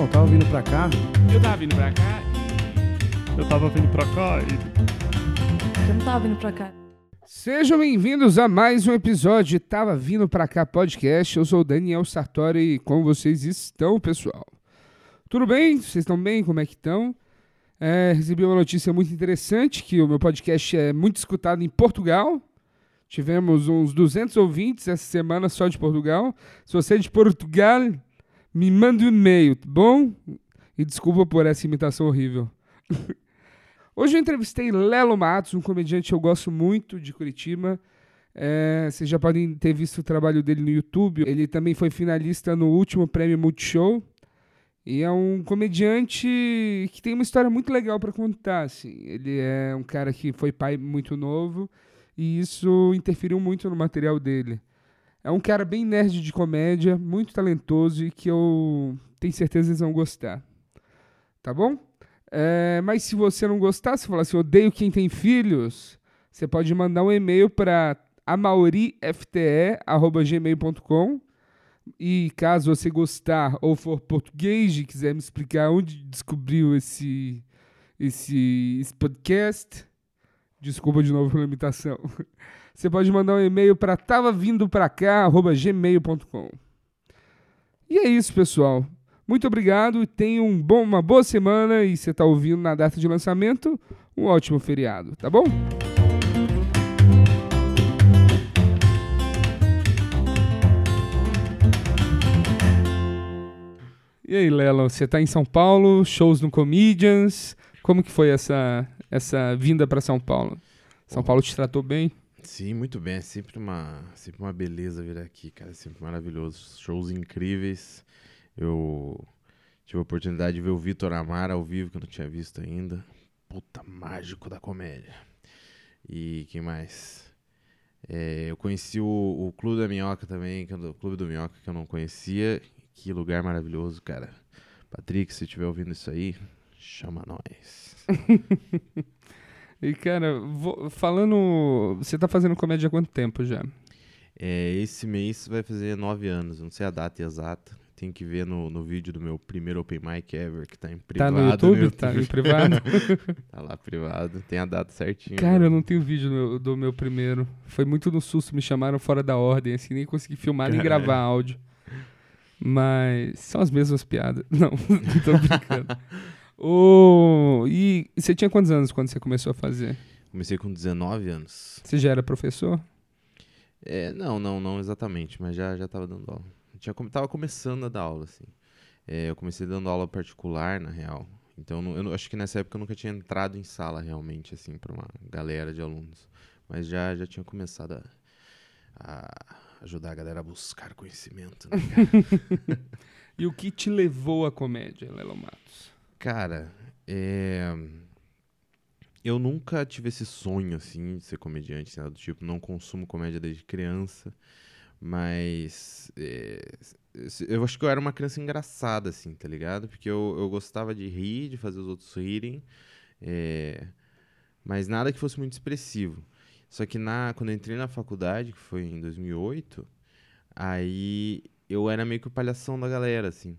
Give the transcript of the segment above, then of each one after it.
Então, tava vindo pra cá. Eu tava vindo pra cá. Eu tava vindo pra cá e. Eu não tava vindo pra cá. Sejam bem-vindos a mais um episódio de Tava Vindo Pra Cá Podcast. Eu sou o Daniel Sartori e como vocês estão, pessoal? Tudo bem? Vocês estão bem? Como é que estão? É, recebi uma notícia muito interessante que o meu podcast é muito escutado em Portugal. Tivemos uns 200 ouvintes essa semana só de Portugal. Se você é de Portugal, me manda um e-mail, tá bom? E desculpa por essa imitação horrível. Hoje eu entrevistei Lelo Matos, um comediante que eu gosto muito de Curitiba. É, vocês já podem ter visto o trabalho dele no YouTube. Ele também foi finalista no último prêmio Multishow. E é um comediante que tem uma história muito legal para contar. Assim. Ele é um cara que foi pai muito novo e isso interferiu muito no material dele. É um cara bem nerd de comédia, muito talentoso e que eu tenho certeza que eles vão gostar. Tá bom? É, mas se você não gostar, se falar assim, odeio quem tem filhos, você pode mandar um e-mail para amaurifte.gmail.com e caso você gostar ou for português e quiser me explicar onde descobriu esse, esse, esse podcast, desculpa de novo pela imitação, você pode mandar um e-mail para tavavindopracá.gmail.com E é isso, pessoal. Muito obrigado e tenha um bom, uma boa semana e você está ouvindo na data de lançamento, um ótimo feriado, tá bom? E aí, Lelo, você está em São Paulo, shows no Comedians, como que foi essa, essa vinda para São Paulo? São Paulo te tratou bem? Sim, muito bem. É sempre uma, sempre uma beleza vir aqui, cara. É sempre maravilhoso. Shows incríveis. Eu tive a oportunidade de ver o Vitor Amar ao vivo, que eu não tinha visto ainda. Puta, mágico da comédia. E quem mais? É, eu conheci o, o Clube da Minhoca também, que, o Clube do Minhoca, que eu não conhecia. Que lugar maravilhoso, cara. Patrick, se estiver ouvindo isso aí, chama nós. E, cara, vo- falando. Você tá fazendo comédia há quanto tempo já? É, esse mês vai fazer nove anos, não sei a data exata. Tem que ver no, no vídeo do meu primeiro open mic ever, que tá em Tá privado. no YouTube? Tá em privado? Tá lá privado, tem a data certinha. Cara, eu não tenho vídeo do, do meu primeiro. Foi muito no susto, me chamaram fora da ordem, assim, nem consegui filmar nem Caralho. gravar áudio. Mas são as mesmas piadas. Não, tô brincando. Ô, e você tinha quantos anos quando você começou a fazer? Comecei com 19 anos. Você já era professor? É, não, não, não exatamente, mas já, já tava dando aula. Tinha, come- tava começando a dar aula, assim. É, eu comecei dando aula particular, na real. Então, eu eu acho que nessa época eu nunca tinha entrado em sala, realmente, assim, pra uma galera de alunos. Mas já, já tinha começado a, a ajudar a galera a buscar conhecimento, né? E o que te levou à comédia, Lelo Matos? Cara, é... eu nunca tive esse sonho, assim, de ser comediante, nada do tipo. Não consumo comédia desde criança, mas é, eu acho que eu era uma criança engraçada, assim, tá ligado? Porque eu, eu gostava de rir, de fazer os outros rirem, é, mas nada que fosse muito expressivo. Só que na, quando eu entrei na faculdade, que foi em 2008, aí eu era meio que o palhação da galera, assim.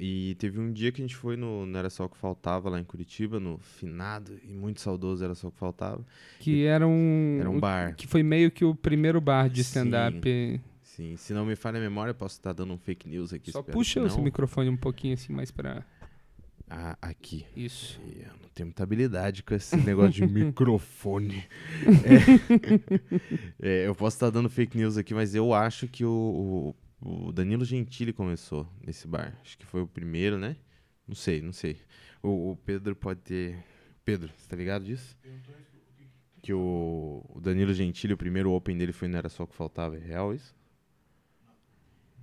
E teve um dia que a gente foi no Não Era Só O Que Faltava, lá em Curitiba, no finado e muito saudoso Era Só O Que Faltava. Que era um. Era um bar. Que foi meio que o primeiro bar de stand-up. Sim, se não me falha a memória, eu posso estar dando um fake news aqui. Só puxa o seu microfone um pouquinho assim mais pra. Ah, aqui. Isso. E Eu não tenho muita habilidade com esse negócio de microfone. É. É, eu posso estar dando fake news aqui, mas eu acho que o, o, o Danilo Gentili começou nesse bar. Acho que foi o primeiro, né? Não sei, não sei. O, o Pedro pode ter. Pedro, você tá ligado disso? Que o, o Danilo Gentili, o primeiro open dele foi Não Era Só O Que Faltava. É real isso?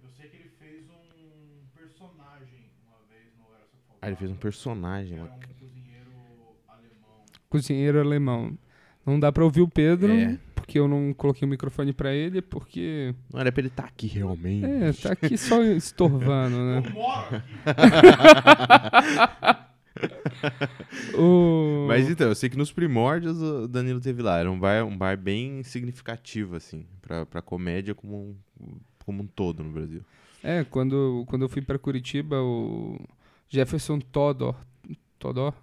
Eu sei que ele fez um personagem uma vez no Era Só Ah, ele fez um personagem. Era um cozinheiro alemão. Cozinheiro alemão. Não dá pra ouvir o Pedro, É. porque eu não coloquei o microfone pra ele, porque. Não era pra ele estar aqui realmente. É, tá aqui só estorvando, né? Eu moro aqui. O... Mas então, eu sei que nos primórdios o Danilo teve lá. Era um bar, um bar bem significativo, assim, pra, pra comédia como um, como um todo no Brasil. É, quando, quando eu fui pra Curitiba, o... Jefferson Todor. Todor?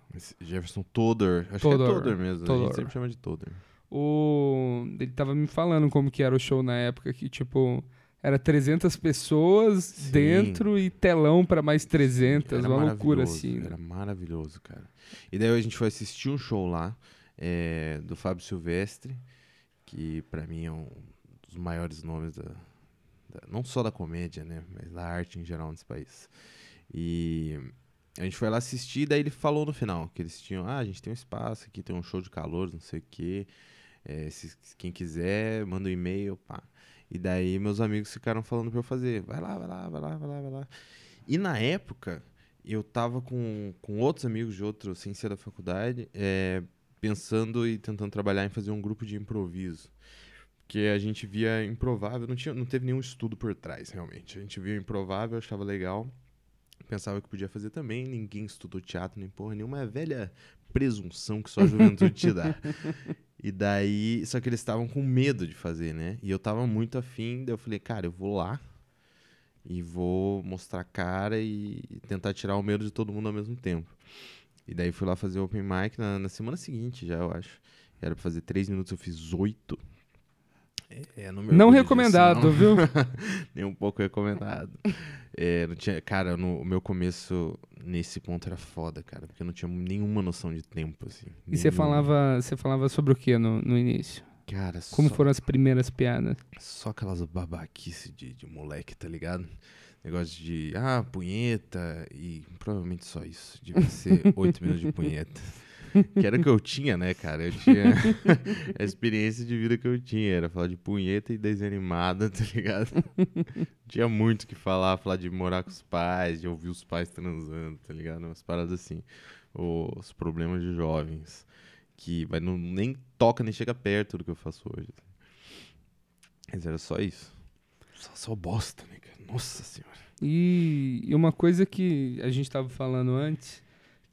Jefferson Todor. Acho Todor. que é Todor mesmo. A Todor. gente sempre chama de Todor. O... Ele tava me falando como que era o show na época, que tipo... Era 300 pessoas Sim. dentro e telão pra mais 300, Era uma loucura assim. né? Era maravilhoso, cara. E daí a gente foi assistir um show lá é, do Fábio Silvestre, que pra mim é um dos maiores nomes da, da- não só da comédia, né, mas da arte em geral nesse país. E a gente foi lá assistir, daí ele falou no final que eles tinham, ah, a gente tem um espaço aqui, tem um show de calor, não sei o quê. É, se, quem quiser, manda um e-mail, pá. E daí meus amigos ficaram falando pra eu fazer, vai lá, vai lá, vai lá, vai lá, vai lá. E na época, eu tava com, com outros amigos de outro, sem ser da faculdade, é, pensando e tentando trabalhar em fazer um grupo de improviso. Porque a gente via improvável, não, tinha, não teve nenhum estudo por trás, realmente. A gente via improvável, achava legal, pensava que podia fazer também, ninguém estudou teatro nem porra nenhuma, é velha presunção que só a juventude te dá. E daí, só que eles estavam com medo de fazer, né? E eu tava muito afim, daí eu falei, cara, eu vou lá e vou mostrar a cara e tentar tirar o medo de todo mundo ao mesmo tempo. E daí fui lá fazer o open mic na, na semana seguinte já, eu acho. Era pra fazer três minutos, eu fiz oito. É, não me Não disso, recomendado, não. viu? Nem um pouco recomendado. É, não tinha, cara, no, o meu começo nesse ponto era foda, cara, porque eu não tinha nenhuma noção de tempo, assim. E você falava, você falava sobre o que no, no início? Cara, Como só, foram as primeiras piadas? só aquelas babaquice de, de moleque, tá ligado? Negócio de, ah, punheta, e provavelmente só isso. Devia ser oito minutos de punheta. Que era o que eu tinha, né, cara? Eu tinha a experiência de vida que eu tinha. Era falar de punheta e desenho animado, tá ligado? tinha muito que falar, falar de morar com os pais, de ouvir os pais transando, tá ligado? Umas paradas assim. Os problemas de jovens. Que vai, não, nem toca, nem chega perto do que eu faço hoje. Mas era só isso. Só, só bosta, né, cara? Nossa senhora. E uma coisa que a gente estava falando antes,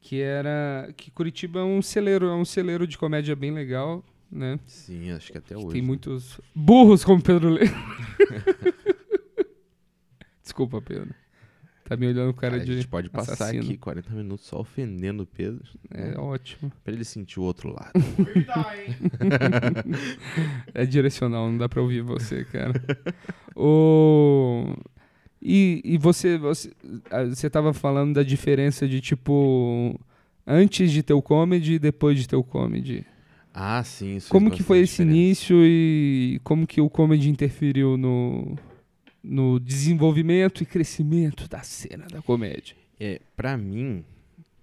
que era que Curitiba é um celeiro, é um celeiro de comédia bem legal, né? Sim, acho que até Que hoje. Tem né? muitos burros como Pedro Le... Desculpa, Pedro. Tá me olhando com cara, Cara, de a gente pode passar assassino. aqui 40 minutos só ofendendo o Pedro. É ótimo. Pra ele sentir o outro lado. É direcional, não dá pra ouvir você, cara. o... E, e você, você, você tava falando da diferença de, tipo, antes de ter o comedy e depois de ter o comedy. ah, sim. Isso Como que foi esse diferença. início e como que o comedy interferiu no, no desenvolvimento e crescimento da cena da comédia? É, pra mim,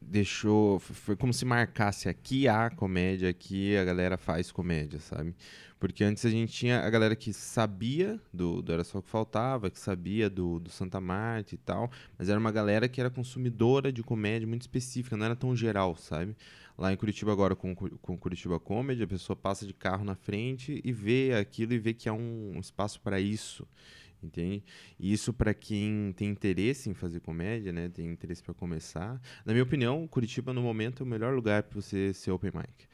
deixou. Foi como se marcasse aqui há comédia, aqui a galera faz comédia, sabe? Porque antes a gente tinha a galera que sabia do, do Era Só o que Faltava, que sabia do, do Santa Marta e tal, mas era uma galera que era consumidora de comédia muito específica, não era tão geral, sabe? Lá em Curitiba agora, com, com Curitiba Comedy, a pessoa passa de carro na frente e vê aquilo e vê que há um, um espaço para isso, entende? E isso para quem tem interesse em fazer comédia, né? Tem interesse para começar. Na minha opinião, Curitiba no momento é o melhor lugar para você ser open mic.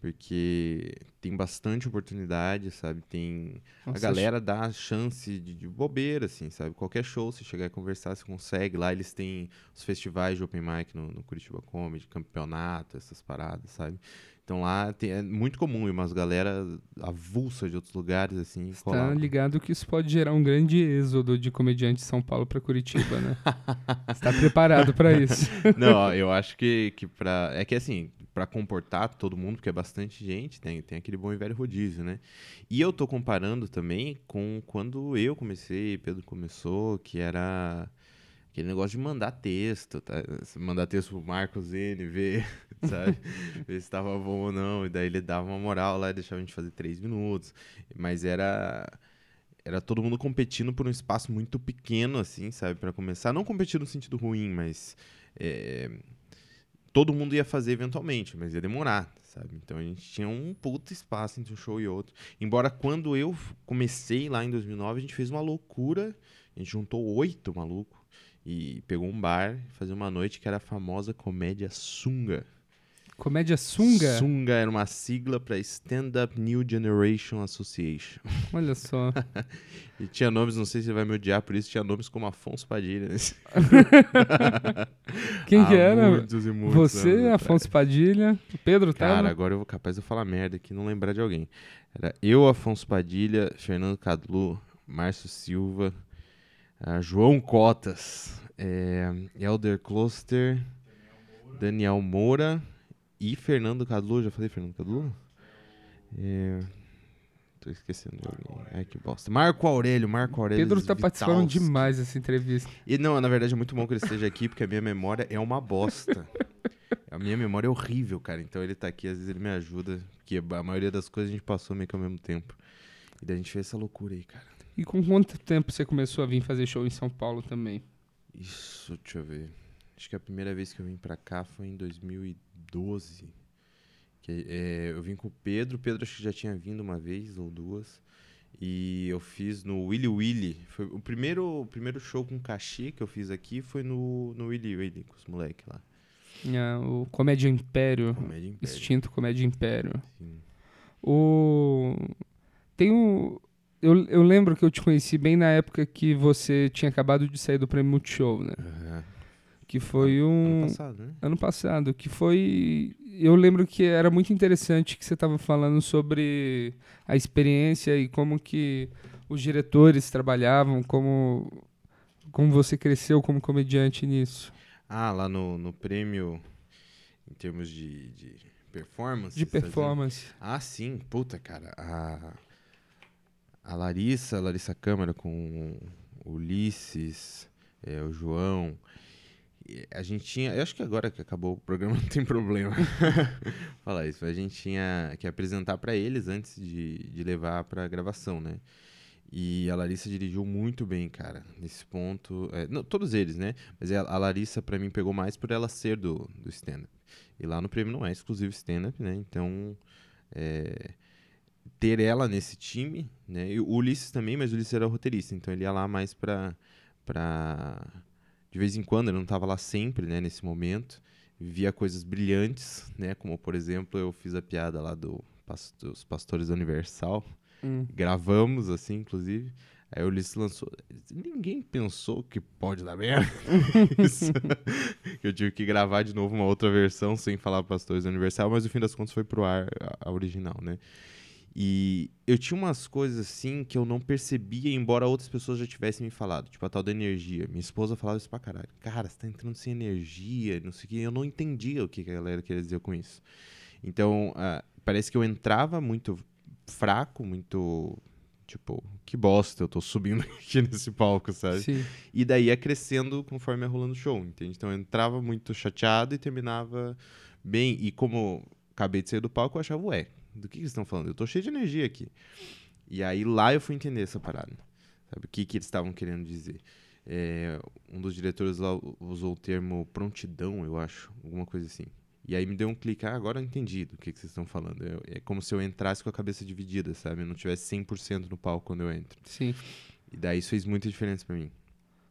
Porque tem bastante oportunidade, sabe? Tem a Nossa, galera dá chance de, de bobeira, assim, sabe? Qualquer show, se chegar e conversar, você consegue. Lá eles têm os festivais de open mic no, no Curitiba Comedy, campeonato, essas paradas, sabe? Então lá tem- é muito comum e umas galera avulsa de outros lugares, assim. Tá lá. ligado que isso pode gerar um grande êxodo de comediante de São Paulo pra Curitiba, né? Você tá preparado pra isso? Não, eu acho que, que pra. É que assim, pra comportar todo mundo, porque é bastante gente, tem, tem aquele bom e velho rodízio, né? E eu tô comparando também com quando eu comecei, Pedro começou, que era aquele negócio de mandar texto, tá? Mandar texto pro Marcos N, ver, sabe? ver se tava bom ou não. E daí ele dava uma moral lá e deixava a gente fazer três minutos. Mas era. Era todo mundo competindo por um espaço muito pequeno, assim, sabe? Pra começar. Não competir no sentido ruim, mas. é, todo mundo ia fazer eventualmente, mas ia demorar, sabe? Então a gente tinha um puto espaço entre um show e outro. Embora quando eu comecei lá em 2009, a gente fez uma loucura. A gente juntou oito malucos e pegou um bar, fazia uma noite que era a famosa comédia sunga. Comédia sunga? Sunga era uma sigla para Stand Up New Generation Association. Olha só. E tinha nomes, não sei se ele vai me odiar por isso, tinha nomes como Afonso Padilha. né? Quem que era? Muitos e muitos Você. Afonso Padilha, Pedro Cara, tava? agora eu vou capaz de eu falar merda aqui e não lembrar de alguém. Era eu, Afonso Padilha, Fernando Cadlu, Márcio Silva, ah, João Cotas, é, Elder Kloster, Daniel Moura e Fernando Cadlu. Já falei Fernando Cadlu? É, tô esquecendo de alguém. Ai, que bosta. Marco Aurélio, Marco Aurélio. Pedro tá participando demais dessa entrevista. E não, na verdade é muito bom que ele esteja aqui, porque a minha memória é uma bosta. A minha memória é horrível, cara. Então ele tá aqui, às vezes ele me ajuda, porque a maioria das coisas a gente passou meio que ao mesmo tempo. E daí a gente fez essa loucura aí, cara. E com quanto tempo você começou a vir fazer show em São Paulo também? Isso, deixa eu ver. Acho que a primeira vez que eu vim pra cá foi em 2012. Que, é, eu vim com o Pedro. O Pedro acho que já tinha vindo uma vez ou duas. E eu fiz no Willy Willy. Foi o primeiro, o primeiro show com cachê que eu fiz aqui foi no, no Willy Willy, com os moleques lá. Ah, o Comédia Império, Comédia Império. extinto Comédia Império. Sim. O... Tem o... Eu, eu lembro que eu te conheci bem na época que você tinha acabado de sair do Prêmio Multishow, né? Aham. Que foi um... Ano passado, né? ano passado, que foi. Eu lembro que era muito interessante que você estava falando sobre a experiência e como que os diretores trabalhavam, como, como você cresceu como comediante nisso. Ah, lá no, no prêmio, em termos de, de performance. De tá performance. Ah, sim. Puta, cara. A, a Larissa, a Larissa Câmara com o Ulisses, é, o João. A gente tinha. Eu acho que agora que acabou o programa não tem problema falar isso. A gente tinha que apresentar pra eles antes de, de levar pra gravação, né? E a Larissa dirigiu muito bem, cara, nesse ponto. É, não, todos eles, né? Mas a, a Larissa, pra mim, pegou mais por ela ser do, do stand-up. E lá no prêmio não é exclusivo stand-up, né? Então, é, ter ela nesse time, né? E o Ulisses também, mas o Ulisses era roteirista, então ele ia lá mais pra. pra de vez em quando, ele não estava lá sempre, né? Nesse momento. Via coisas brilhantes, né? Como, por exemplo, eu fiz a piada lá do, dos Pastores da Universal. Hum. Gravamos, assim, inclusive. Aí o Ulisses lançou. Ninguém pensou que pode dar merda. Eu tive que gravar de novo uma outra versão sem falar Pastores Universal, mas no fim das contas foi pro ar a, a original, né? E eu tinha umas coisas assim que eu não percebia, embora outras pessoas já tivessem me falado. Tipo, a tal da energia. Minha esposa falava isso pra caralho. Cara, você tá entrando sem energia, não sei o que. Eu não entendia o que a galera queria dizer com isso. Então, ah, parece que eu entrava muito fraco, muito. Tipo, que bosta, eu tô subindo aqui nesse palco, sabe? Sim. E daí ia crescendo conforme ia rolando o show, entende? Então eu entrava muito chateado e terminava bem. E como acabei de sair do palco, eu achava, ué, do que, que eles estão falando? Eu tô cheio de energia aqui. E aí lá eu fui entender essa parada. Sabe? O que, que eles estavam querendo dizer. É, um dos diretores lá usou o termo prontidão, eu acho, alguma coisa assim. E aí me deu um clique, ah, agora eu entendi do que, que vocês estão falando. Eu- é como se eu entrasse com a cabeça dividida, sabe? Eu não tivesse 100% no palco quando eu entro. Sim. E daí isso fez muita diferença pra mim.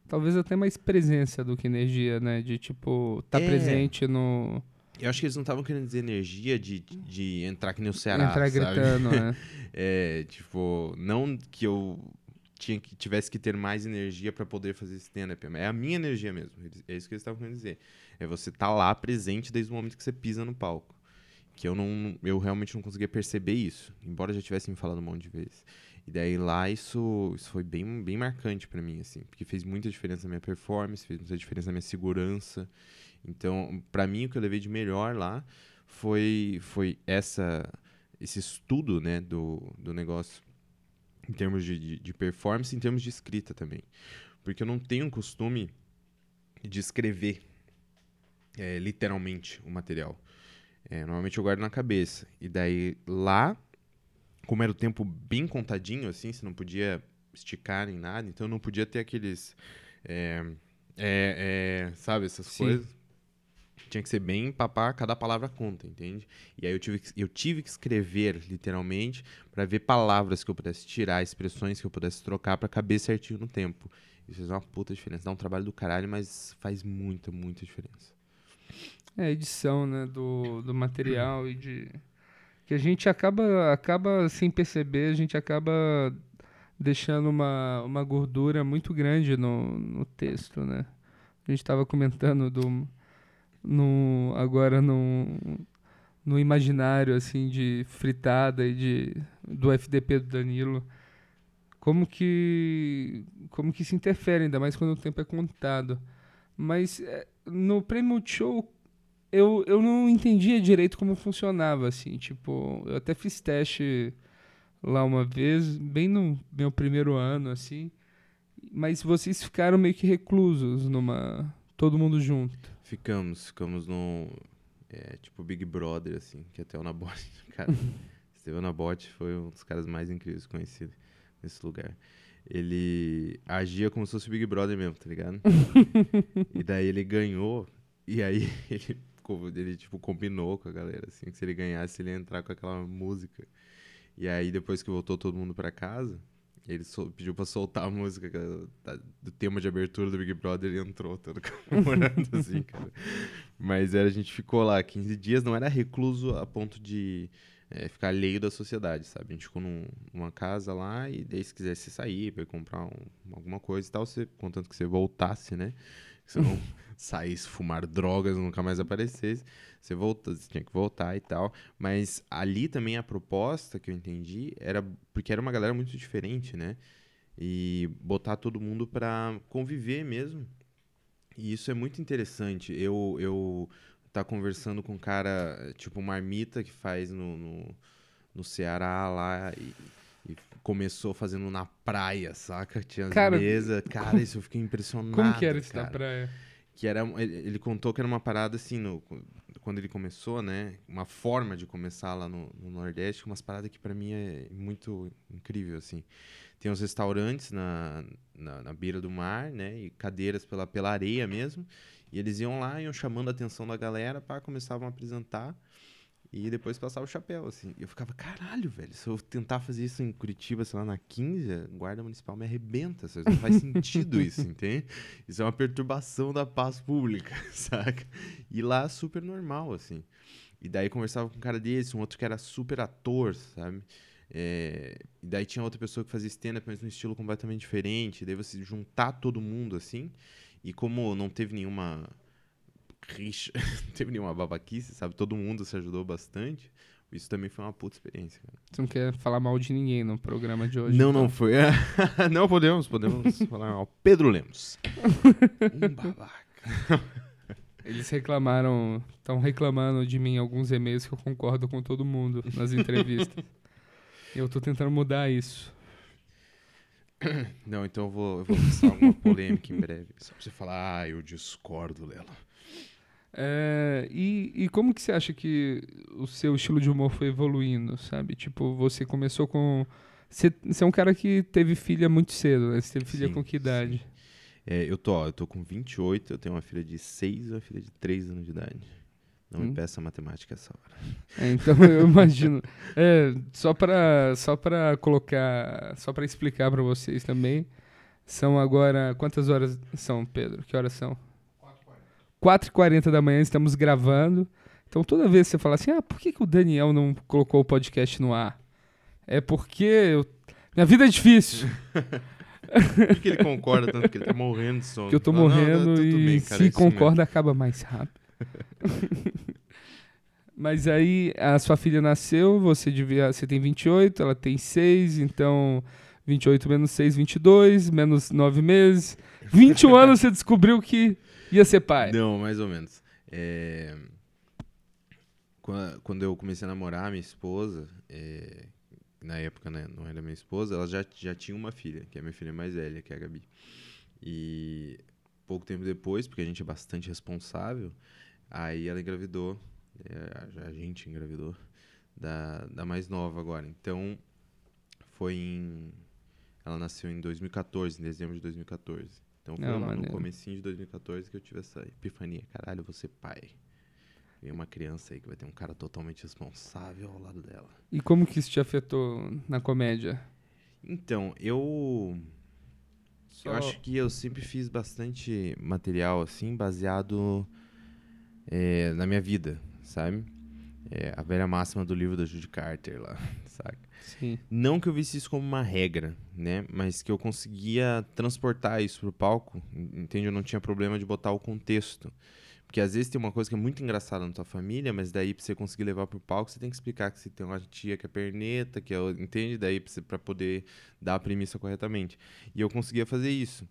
Talvez até mais presença do que energia, né? De tipo, tá É. presente no. Eu acho que eles não estavam querendo dizer energia de, de entrar que nem o Ceará, entrar sabe? gritando, né? É, tipo, não que eu tinha que, tivesse que ter mais energia pra poder fazer stand-up. É a minha energia mesmo. É isso que eles estavam querendo dizer. É você estar lá presente desde o momento que você pisa no palco. Que eu não, eu realmente não conseguia perceber isso, embora já tivesse me falado um monte de vezes. E daí lá isso, isso foi bem, bem marcante pra mim, assim, porque fez muita diferença na minha performance, fez muita diferença na minha segurança. Então, pra mim o que eu levei de melhor lá foi, foi essa, esse estudo, né, do, do negócio em termos de, de, de performance, em termos de escrita também, porque eu não tenho costume de escrever é, literalmente o material. É, normalmente eu guardo na cabeça. E daí lá, como era o tempo bem contadinho, assim, você não podia esticar nem nada, então eu não podia ter aqueles. É, é, é, sabe, essas Sim. coisas. Tinha que ser bem papá, cada palavra conta, entende? E aí eu tive que, eu tive que escrever, literalmente, para ver palavras que eu pudesse tirar, expressões que eu pudesse trocar para caber certinho no tempo. Isso fez uma puta diferença. Dá um trabalho do caralho, mas faz muita, muita diferença. É, edição, né, do, do material e de... Que a gente acaba, acaba, sem perceber, a gente acaba deixando uma, uma gordura muito grande no, no texto, né? A gente estava comentando do, no, agora no, no imaginário, assim, de fritada e de, do FDP do Danilo, como que, como que se interfere, ainda mais quando o tempo é contado. Mas é, no Prêmio Show eu, eu não entendia direito como funcionava, assim, tipo, eu até fiz teste lá uma vez, bem no meu primeiro ano, assim, mas vocês ficaram meio que reclusos numa... todo mundo junto. Ficamos, ficamos no... É, tipo Big Brother, assim, que até o Nabote, cara, Estevão Nabote foi um dos caras mais incríveis conhecidos nesse lugar. Ele agia como se fosse Big Brother mesmo, tá ligado? e daí ele ganhou, e aí ele ele, tipo, combinou com a galera, assim, que se ele ganhasse, ele ia entrar com aquela música. E aí, depois que voltou todo mundo pra casa, ele pediu pra soltar a música do tema de abertura do Big Brother e entrou todo comemorando, assim, cara. Mas era, a gente ficou lá 15 dias, não era recluso a ponto de é, ficar alheio da sociedade, sabe? A gente ficou num, numa casa lá e daí se quisesse sair pra comprar um, alguma coisa e tal, você, contanto que você voltasse, né? Você não saísse fumar drogas, nunca mais aparecesse. Você, volta, você tinha que voltar e tal. Mas ali também a proposta que eu entendi era porque era uma galera muito diferente, né? E botar todo mundo para conviver mesmo. E isso é muito interessante. Eu, eu tá conversando com um cara, tipo Marmita, que faz no, no, no Ceará lá e, e, começou fazendo na praia, saca? Tinha as cara, mesas. Cara, isso eu fiquei impressionado. Como que era isso cara. na praia? Que era ele contou que era uma parada assim no, quando ele começou né uma forma de começar lá no, no Nordeste umas paradas que para mim é muito incrível assim. Tem uns restaurantes na, na, na, beira do mar né e cadeiras pela pela areia mesmo e eles iam lá iam chamando a atenção da galera para começavam a apresentar e depois passar o chapéu, assim. E eu ficava, caralho, velho, se eu tentar fazer isso em Curitiba, sei lá, na 15, a guarda municipal me arrebenta. Sabe? Não faz sentido isso, entende? Isso é uma perturbação da paz pública, saca? E lá, super normal, assim. E daí conversava com um cara desse, um outro que era super ator, sabe? É, e daí tinha outra pessoa que fazia stand-up, mas num estilo completamente diferente. E daí você juntar todo mundo, assim. E como não teve nenhuma rixa, não teve nenhuma babaquice, sabe? Todo mundo se ajudou bastante. Isso também foi uma puta experiência, cara. Você não quer falar mal de ninguém no programa de hoje? Não, então. não foi. não podemos, podemos falar mal. Pedro Lemos. um babaca. Eles reclamaram, estão reclamando de mim alguns e-mails que eu concordo com todo mundo nas entrevistas. eu tô tentando mudar isso. Não, então eu vou, eu vou lançar uma polêmica em breve. Só pra você falar, ah, eu discordo dela. É, e, e como que você acha que o seu estilo de humor foi evoluindo, sabe? Tipo, você começou com... Você, você é um cara que teve filha muito cedo, né? Você teve filha sim, com que idade? É, eu, tô, ó, eu tô com 28, eu tenho uma filha de 6 e uma filha de 3 anos de idade. Não hum. me peça matemática essa hora. É, então eu imagino. É, só para só pra colocar, só para explicar para vocês também, são agora... Quantas horas são, Pedro? Que horas são? 4h40 da manhã estamos gravando. Então toda vez que você fala assim, ah, por que, que o Daniel não colocou o podcast no ar? É porque eu... minha vida é difícil. por que ele concorda tanto que ele tá morrendo de sono? Que eu tô morrendo não, e bem, cara, se concorda mesmo. acaba mais rápido. Mas aí a sua filha nasceu, você devia, você tem 28, ela tem 6, então 28 menos 6, 22, menos 9 meses. 21 anos você descobriu que Ia ser pai? Não, mais ou menos. É... Quando eu comecei a namorar minha esposa, é... na época né, não era minha esposa, ela já, já tinha uma filha, que é a minha filha mais velha, que é a Gabi. E pouco tempo depois, porque a gente é bastante responsável, aí ela engravidou, é, a gente engravidou, da, da mais nova agora. Então, foi em... Ela nasceu em 2014, em dezembro de 2014. Então foi Não, lá maneiro. no comecinho de 2014 que eu tive essa epifania. Caralho, ser pai. Vem uma criança aí que vai ter um cara totalmente responsável ao lado dela. E como que isso te afetou na comédia? Então, eu... Só... Eu acho que eu sempre fiz bastante material, assim, baseado é, na minha vida, sabe? É, a velha máxima do livro da Judy Carter lá, saca? Sim. Não que eu visse isso como uma regra, né? Mas que eu conseguia transportar isso pro palco, en- entende? Eu não tinha problema de botar o contexto. Porque às vezes tem uma coisa que é muito engraçada na tua família, mas daí pra você conseguir levar pro palco, você tem que explicar que você tem uma tia que é perneta, que é, entende? Daí pra, você, pra poder dar a premissa corretamente. E eu conseguia fazer isso,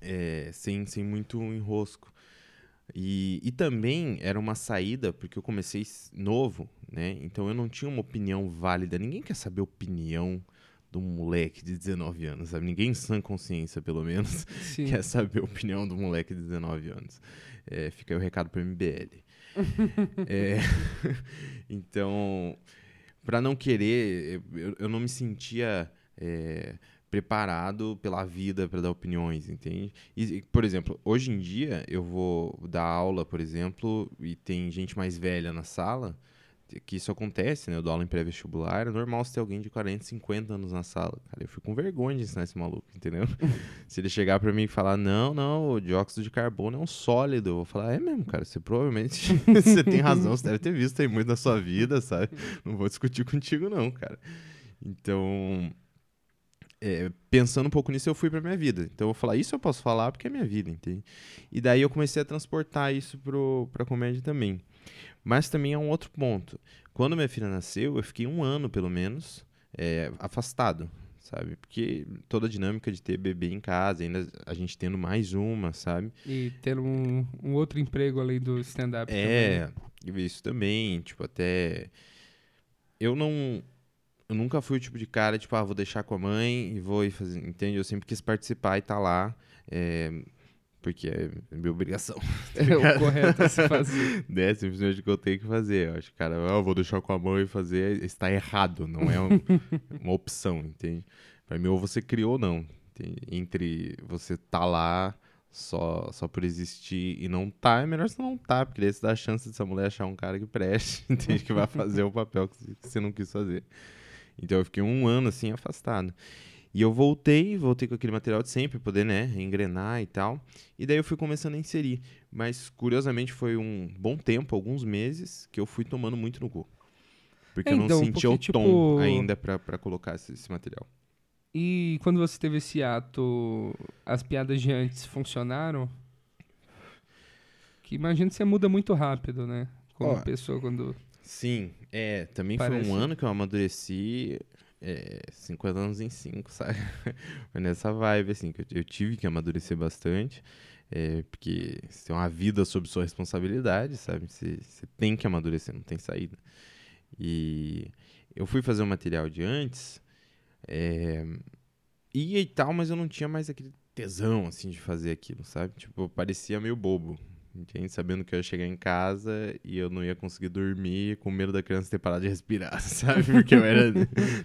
é, sem, sem muito enrosco. E, e também era uma saída, porque eu comecei novo, né? Então eu não tinha uma opinião válida. Ninguém quer saber a opinião de um moleque de 19 anos, sabe? Ninguém em sã consciência, pelo menos, Sim. quer saber a opinião do moleque de 19 anos. É, fica aí o recado pro MBL. É, então, para não querer, eu, eu não me sentia é, preparado pela vida para dar opiniões, entende? E, por exemplo, hoje em dia eu vou dar aula, por exemplo, e tem gente mais velha na sala, que isso acontece, né? Eu dou aula em pré-vestibular, é normal você ter alguém de 40, 50 anos na sala. Cara, eu fico com vergonha de ensinar esse maluco, entendeu? Se ele chegar pra mim e falar, não, não, o dióxido de carbono é um sólido, eu vou falar, é mesmo, cara, você provavelmente você tem razão, você deve ter visto aí muito na sua vida, sabe? Não vou discutir contigo, não, cara. Então, é, pensando um pouco nisso, eu fui pra minha vida. Então eu vou falar, isso eu posso falar porque é minha vida, entende? E daí eu comecei a transportar isso pro, pra comédia também. Mas também é um outro ponto. Quando minha filha nasceu, eu fiquei um ano, pelo menos, é, afastado, sabe? Porque toda a dinâmica de ter bebê em casa, ainda a gente tendo mais uma, sabe? E ter um, um outro emprego além do stand-up. É, isso também, tipo, até. Eu não. Eu nunca fui o tipo de cara, tipo, ah, vou deixar com a mãe e vou ir fazer. Entende? Eu sempre quis participar e tá lá. é, porque é minha obrigação. também. É o correto a se fazer. né? Simplesmente o que eu tenho que fazer. Eu acho que, cara, ah, eu vou deixar com a mãe e fazer, está errado, não é um- uma opção, entende? Pra mim, ou você criou ou não. entende? Entre você tá lá só, só por existir e não tá, é melhor você não tá, porque daí você dá a chance dessa mulher achar um cara que preste, entende? Que vai fazer o papel que você não quis fazer. Então eu fiquei um ano assim afastado. E eu voltei, voltei com aquele material de sempre, poder, né, engrenar e tal. E daí eu fui começando a inserir. Mas, curiosamente, foi um bom tempo, alguns meses, que eu fui tomando muito no cu. Porque É, eu não então, sentia porque, o tom tipo, ainda pra, pra colocar esse, esse material. E quando você teve esse ato, as piadas de antes funcionaram? Que imagino que você muda muito rápido, né? Como Ó, pessoa quando. Sim, é, também Parece. foi um ano que eu amadureci é, 50 anos em 5, sabe? Foi nessa vibe, assim, que eu, eu tive que amadurecer bastante, é, porque você tem uma vida sob sua responsabilidade, sabe? Você, você tem que amadurecer, não tem saída. E eu fui fazer o material de antes, é, ia e tal, mas eu não tinha mais aquele tesão, assim, de fazer aquilo, sabe? Tipo, parecia meio bobo. Entende? Sabendo que eu ia chegar em casa e eu não ia conseguir dormir com medo da criança ter parado de respirar, sabe? Porque eu era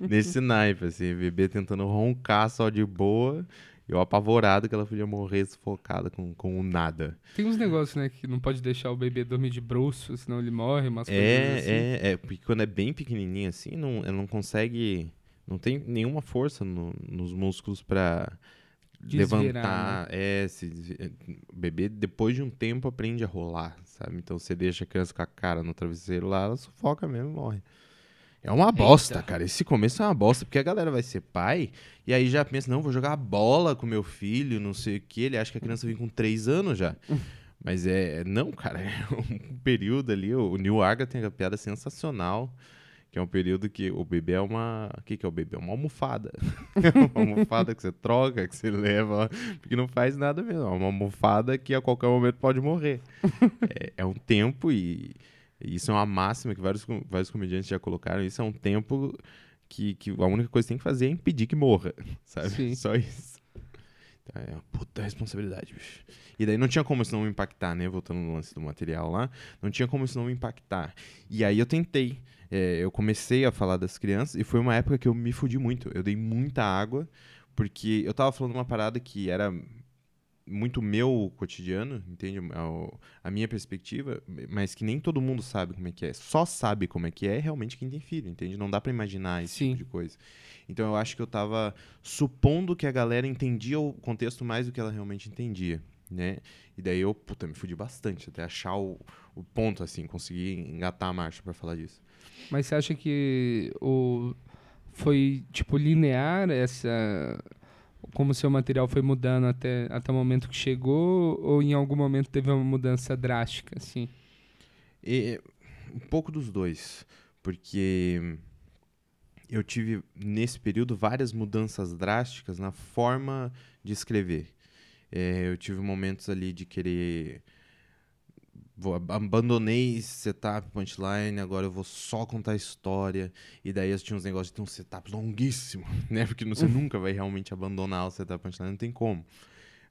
nesse naipe, assim, bebê tentando roncar só de boa, eu apavorado que ela podia morrer sufocada com, com o nada. Tem uns negócios, né? Que não pode deixar o bebê dormir de bruxo, senão ele morre, umas coisas É, assim. é, é, porque quando é bem pequenininho assim, não, ela não consegue, não tem nenhuma força no- nos músculos pra Desvirar, levantar. É, se, é, o bebê depois de um tempo aprende a rolar, sabe? Então você deixa a criança com a cara no travesseiro lá, ela sufoca mesmo e morre. É uma bosta, cara. Esse começo é uma bosta, porque a galera vai ser pai e aí já pensa, não, vou jogar bola com meu filho, não sei o que. Ele acha que a criança vem com três anos já. Mas é. Não, cara, é um período ali. O Neil Arga tem uma piada sensacional. Que é um período que o bebê é uma. O que, que é o bebê? É uma almofada. É uma almofada que você troca, que você leva. Porque não faz nada mesmo. É uma almofada que a qualquer momento pode morrer. é, é um tempo e. e Isso é uma máxima que vários, vários comediantes já colocaram. Isso é um tempo que, que a única coisa que tem que fazer é impedir que morra, sabe? Sim. Só isso. Então, é uma puta responsabilidade, bicho. E daí não tinha como isso não me impactar, né? Voltando no lance do material lá, não tinha como isso não me impactar. E aí eu tentei. É, eu comecei a falar das crianças e foi uma época que eu me fudi muito. Eu dei muita água, porque eu tava falando uma parada que era muito meu cotidiano, entende? A, o- a minha perspectiva, mas que nem todo mundo sabe como é que é. Só sabe como é que é realmente quem tem filho, entende? Não dá pra imaginar esse Sim. tipo de coisa. Então eu acho que eu tava supondo que a galera entendia o contexto mais do que ela realmente entendia, né? E daí eu, puta, me fudi bastante até achar o, o ponto, assim, conseguir engatar a marcha pra falar disso. Mas você acha que o foi tipo linear essa como seu material foi mudando até até o momento que chegou ou em algum momento teve uma mudança drástica assim? E, um pouco dos dois, porque eu tive nesse período várias mudanças drásticas na forma de escrever. É, eu tive momentos ali de querer vou, abandonei setup, punchline, agora eu vou só contar história. E daí eu tinha uns negócios de ter um setup longuíssimo, né? Porque você nunca vai realmente abandonar o setup punchline, não tem como.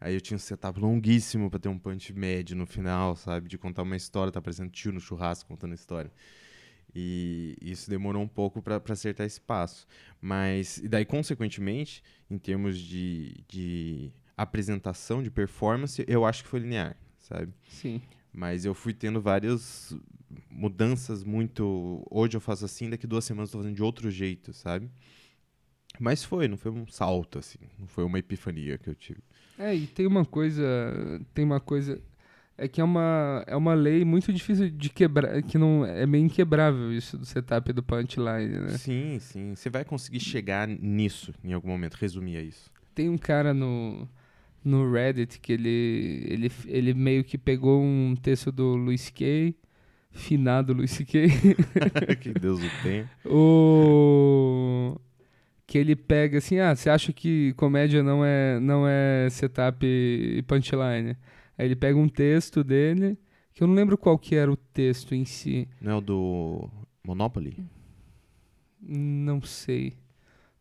Aí eu tinha um setup longuíssimo para ter um punch médio no final, sabe? De contar uma história, tá parecendo tio no churrasco contando história. E isso demorou um pouco para acertar esse passo. Mas, e daí, consequentemente, em termos de, de apresentação, de performance, eu acho que foi linear, sabe? Sim. Mas eu fui tendo várias mudanças muito. Hoje eu faço assim, daqui duas semanas eu tô fazendo de outro jeito, sabe? Mas foi, não foi um salto, assim. Não foi uma epifania que eu tive. É, e tem uma coisa. Tem uma coisa. É que é uma, é uma lei muito difícil de quebrar. Que não é meio inquebrável isso do setup do punchline, né? Sim, sim. Você vai conseguir chegar nisso em algum momento, resumir a isso. Tem um cara no no Reddit que ele, ele, ele meio que pegou um texto do Luis Kay, finado Luis Kay. que Deus o tenha. O que ele pega assim, ah, você acha que comédia não é não é setup e punchline? Aí ele pega um texto dele, que eu não lembro qual que era o texto em si. Não é o do Monopoly? Não sei.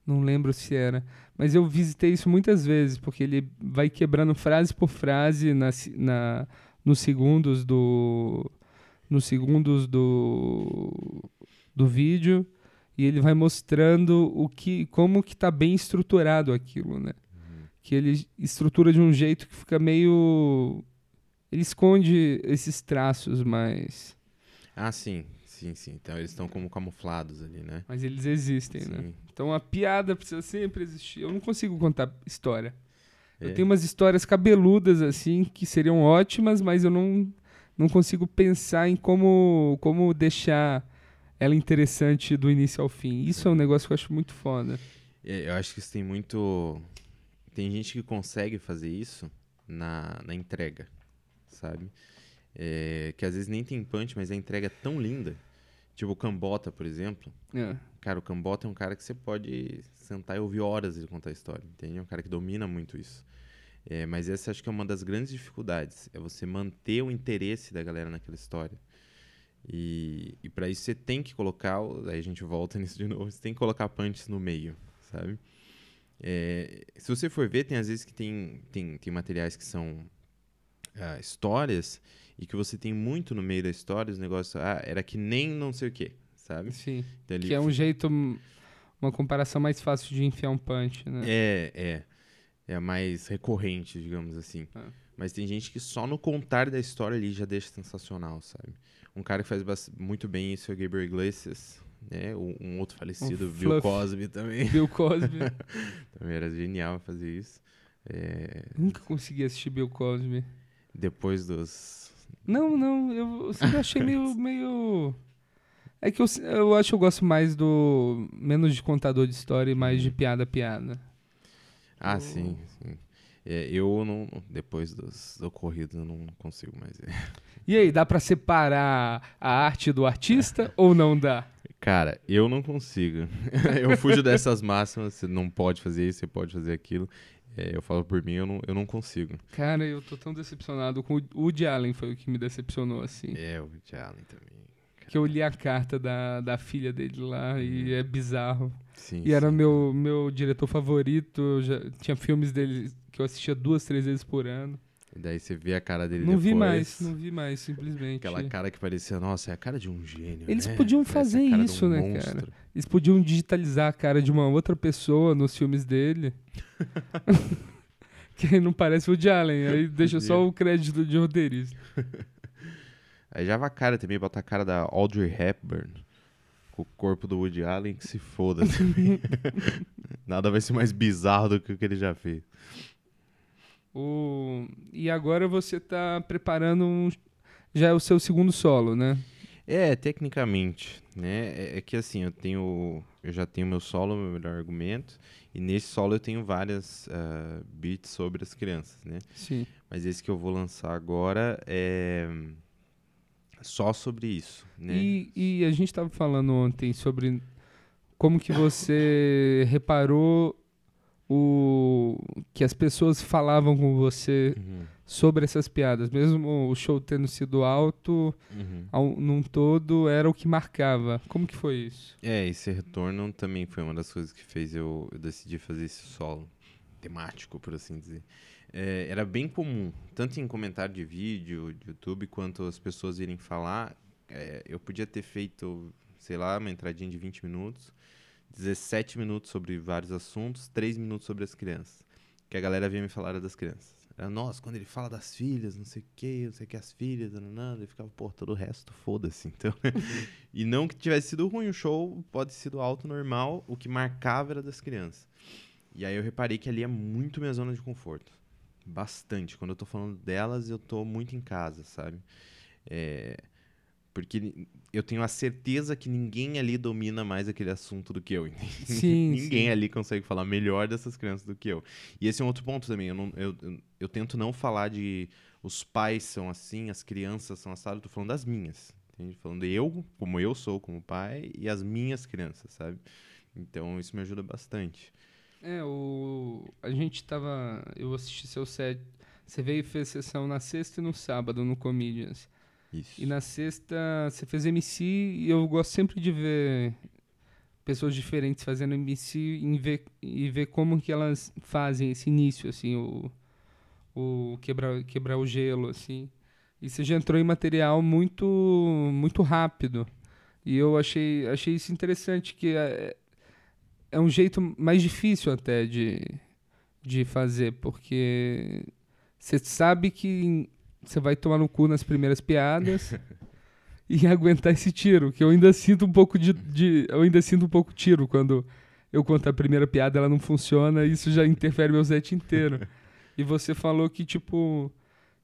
Não lembro se era. Mas eu visitei isso muitas vezes, porque ele vai quebrando frase por frase na, na, nos segundos do. Nos segundos do. do vídeo. E ele vai mostrando o que, como que tá bem estruturado aquilo, né? Uhum. Que ele estrutura de um jeito que fica meio. Ele esconde esses traços mais. Ah, sim. Sim, sim. Então eles estão como camuflados ali, né? Mas eles existem, né? sim. né? Então a piada precisa sempre existir. Eu não consigo contar história. É. Eu tenho umas histórias cabeludas, assim, que seriam ótimas, mas eu não, não consigo pensar em como, como deixar ela interessante do início ao fim. Isso é um negócio que eu acho muito foda. É, eu acho que isso tem muito. Tem gente que consegue fazer isso na, na entrega, sabe? É, que às vezes nem tem punch, mas a entrega é tão linda Tipo o Cambota, por exemplo. É. Cara, o Cambota é um cara que você pode sentar e ouvir horas ele contar a história, entende? É um cara que domina muito isso. É, mas essa acho que é uma das grandes dificuldades, é você manter o interesse da galera naquela história. E, e para isso você tem que colocar, aí a gente volta nisso de novo, você tem que colocar punches no meio, sabe? É, se você for ver, tem às vezes que tem, tem, tem materiais que são uh, histórias e que você tem muito no meio da história, os negócios, ah, era que nem não sei o quê, sabe? Sim. Então, que é um jeito, uma comparação mais fácil de enfiar um punch, né? É, é. É mais recorrente, digamos assim. Ah. Mas tem gente que só no contar da história ali já deixa sensacional, sabe? Um cara que faz muito bem isso é o Gabriel Iglesias, né? Um outro falecido, um Bill Cosby também. Bill Cosby. também era genial fazer isso. É... Nunca consegui assistir Bill Cosby. Depois dos não, não, eu sempre achei meio, meio... É que eu, eu acho que eu gosto mais do... Menos de contador de história e mais de piada piada. Ah, eu... sim, sim. É, eu não... Depois dos ocorridos eu não consigo mais. E aí, dá para separar a arte do artista ou não dá? Cara, eu não consigo. eu fujo dessas máximas, você não pode fazer isso, você pode fazer aquilo. É, eu falo por mim, eu não, eu não consigo. Cara, eu tô tão decepcionado com o Woody Allen, foi o que me decepcionou, assim. É, o Woody Allen também. Que eu li a carta da, da filha dele lá hum. e uhum. é bizarro. Sim, e era sim. meu, meu diretor favorito, já, tinha filmes dele que eu assistia duas, três vezes por ano. E daí você vê a cara dele Não depois. vi mais, não vi mais, simplesmente. Aquela cara que parecia, nossa, é a cara de um gênio. Eles né? podiam fazer isso, um né, monstro. cara? Eles podiam digitalizar a cara de uma outra pessoa nos filmes dele. que não parece o de Allen, aí deixa só o crédito de roteirista. aí já vai a cara também, bota a cara da Audrey Hepburn com o corpo do Woody Allen, que se foda também. Nada vai ser mais bizarro do que o que ele já fez. O... E agora você está preparando um... já é o seu segundo solo, né? É, tecnicamente, né? É, é que assim, eu tenho. Eu já tenho meu solo, meu melhor argumento. E nesse solo eu tenho várias uh, beats sobre as crianças, né? Sim. Mas esse que eu vou lançar agora é só sobre isso, né? E, e a gente estava falando ontem sobre como que você reparou o que as pessoas falavam com você Uhum, sobre essas piadas, mesmo o show tendo sido alto, uhum. ao, num todo era o que marcava. Como que foi isso? É, esse retorno também foi uma das coisas que fez eu, eu decidir fazer esse solo temático, por assim dizer. É, era bem comum, tanto em comentário de vídeo, de YouTube, quanto as pessoas irem falar. é, eu podia ter feito, sei lá, uma entradinha de 20 minutos, 17 minutos sobre vários assuntos, 3 minutos sobre as crianças. Que a galera vinha me falar das crianças. Era, nossa, quando ele fala das filhas, não sei o que, não sei o que, as filhas, nananã, ele ficava, pô, todo o resto, foda-se. Então, e não que tivesse sido ruim o show, pode ter sido alto, normal, o que marcava era das crianças. E aí eu reparei que ali é muito minha zona de conforto. Bastante. Quando eu tô falando delas, eu tô muito em casa, sabe? É, porque eu tenho a certeza que ninguém ali domina mais aquele assunto do que eu. Sim, ninguém sim. ali consegue falar melhor dessas crianças do que eu. E esse é um outro ponto também. Eu, não, eu, eu, eu tento não falar de os pais são assim, as crianças são assim, eu tô falando das minhas. Entende? Falando eu, como eu sou como pai, e as minhas crianças, sabe? Então isso me ajuda bastante. É, o a gente tava, eu assisti seu set, você veio e fez sessão na sexta e no sábado no Comedians. Isso. E na sexta você fez MC e eu gosto sempre de ver pessoas diferentes fazendo MC e ver, e ver como que elas fazem esse início, assim, o, o quebrar, quebrar o gelo, assim. E você já entrou em material muito muito rápido. E eu achei, achei isso interessante, que é, é um jeito mais difícil até de, de fazer, porque você sabe que você vai tomar no cu nas primeiras piadas e aguentar esse tiro, que eu ainda sinto um pouco de, de- eu ainda sinto um pouco tiro quando eu conto a primeira piada ela não funciona, isso já interfere meu set inteiro. e você falou que tipo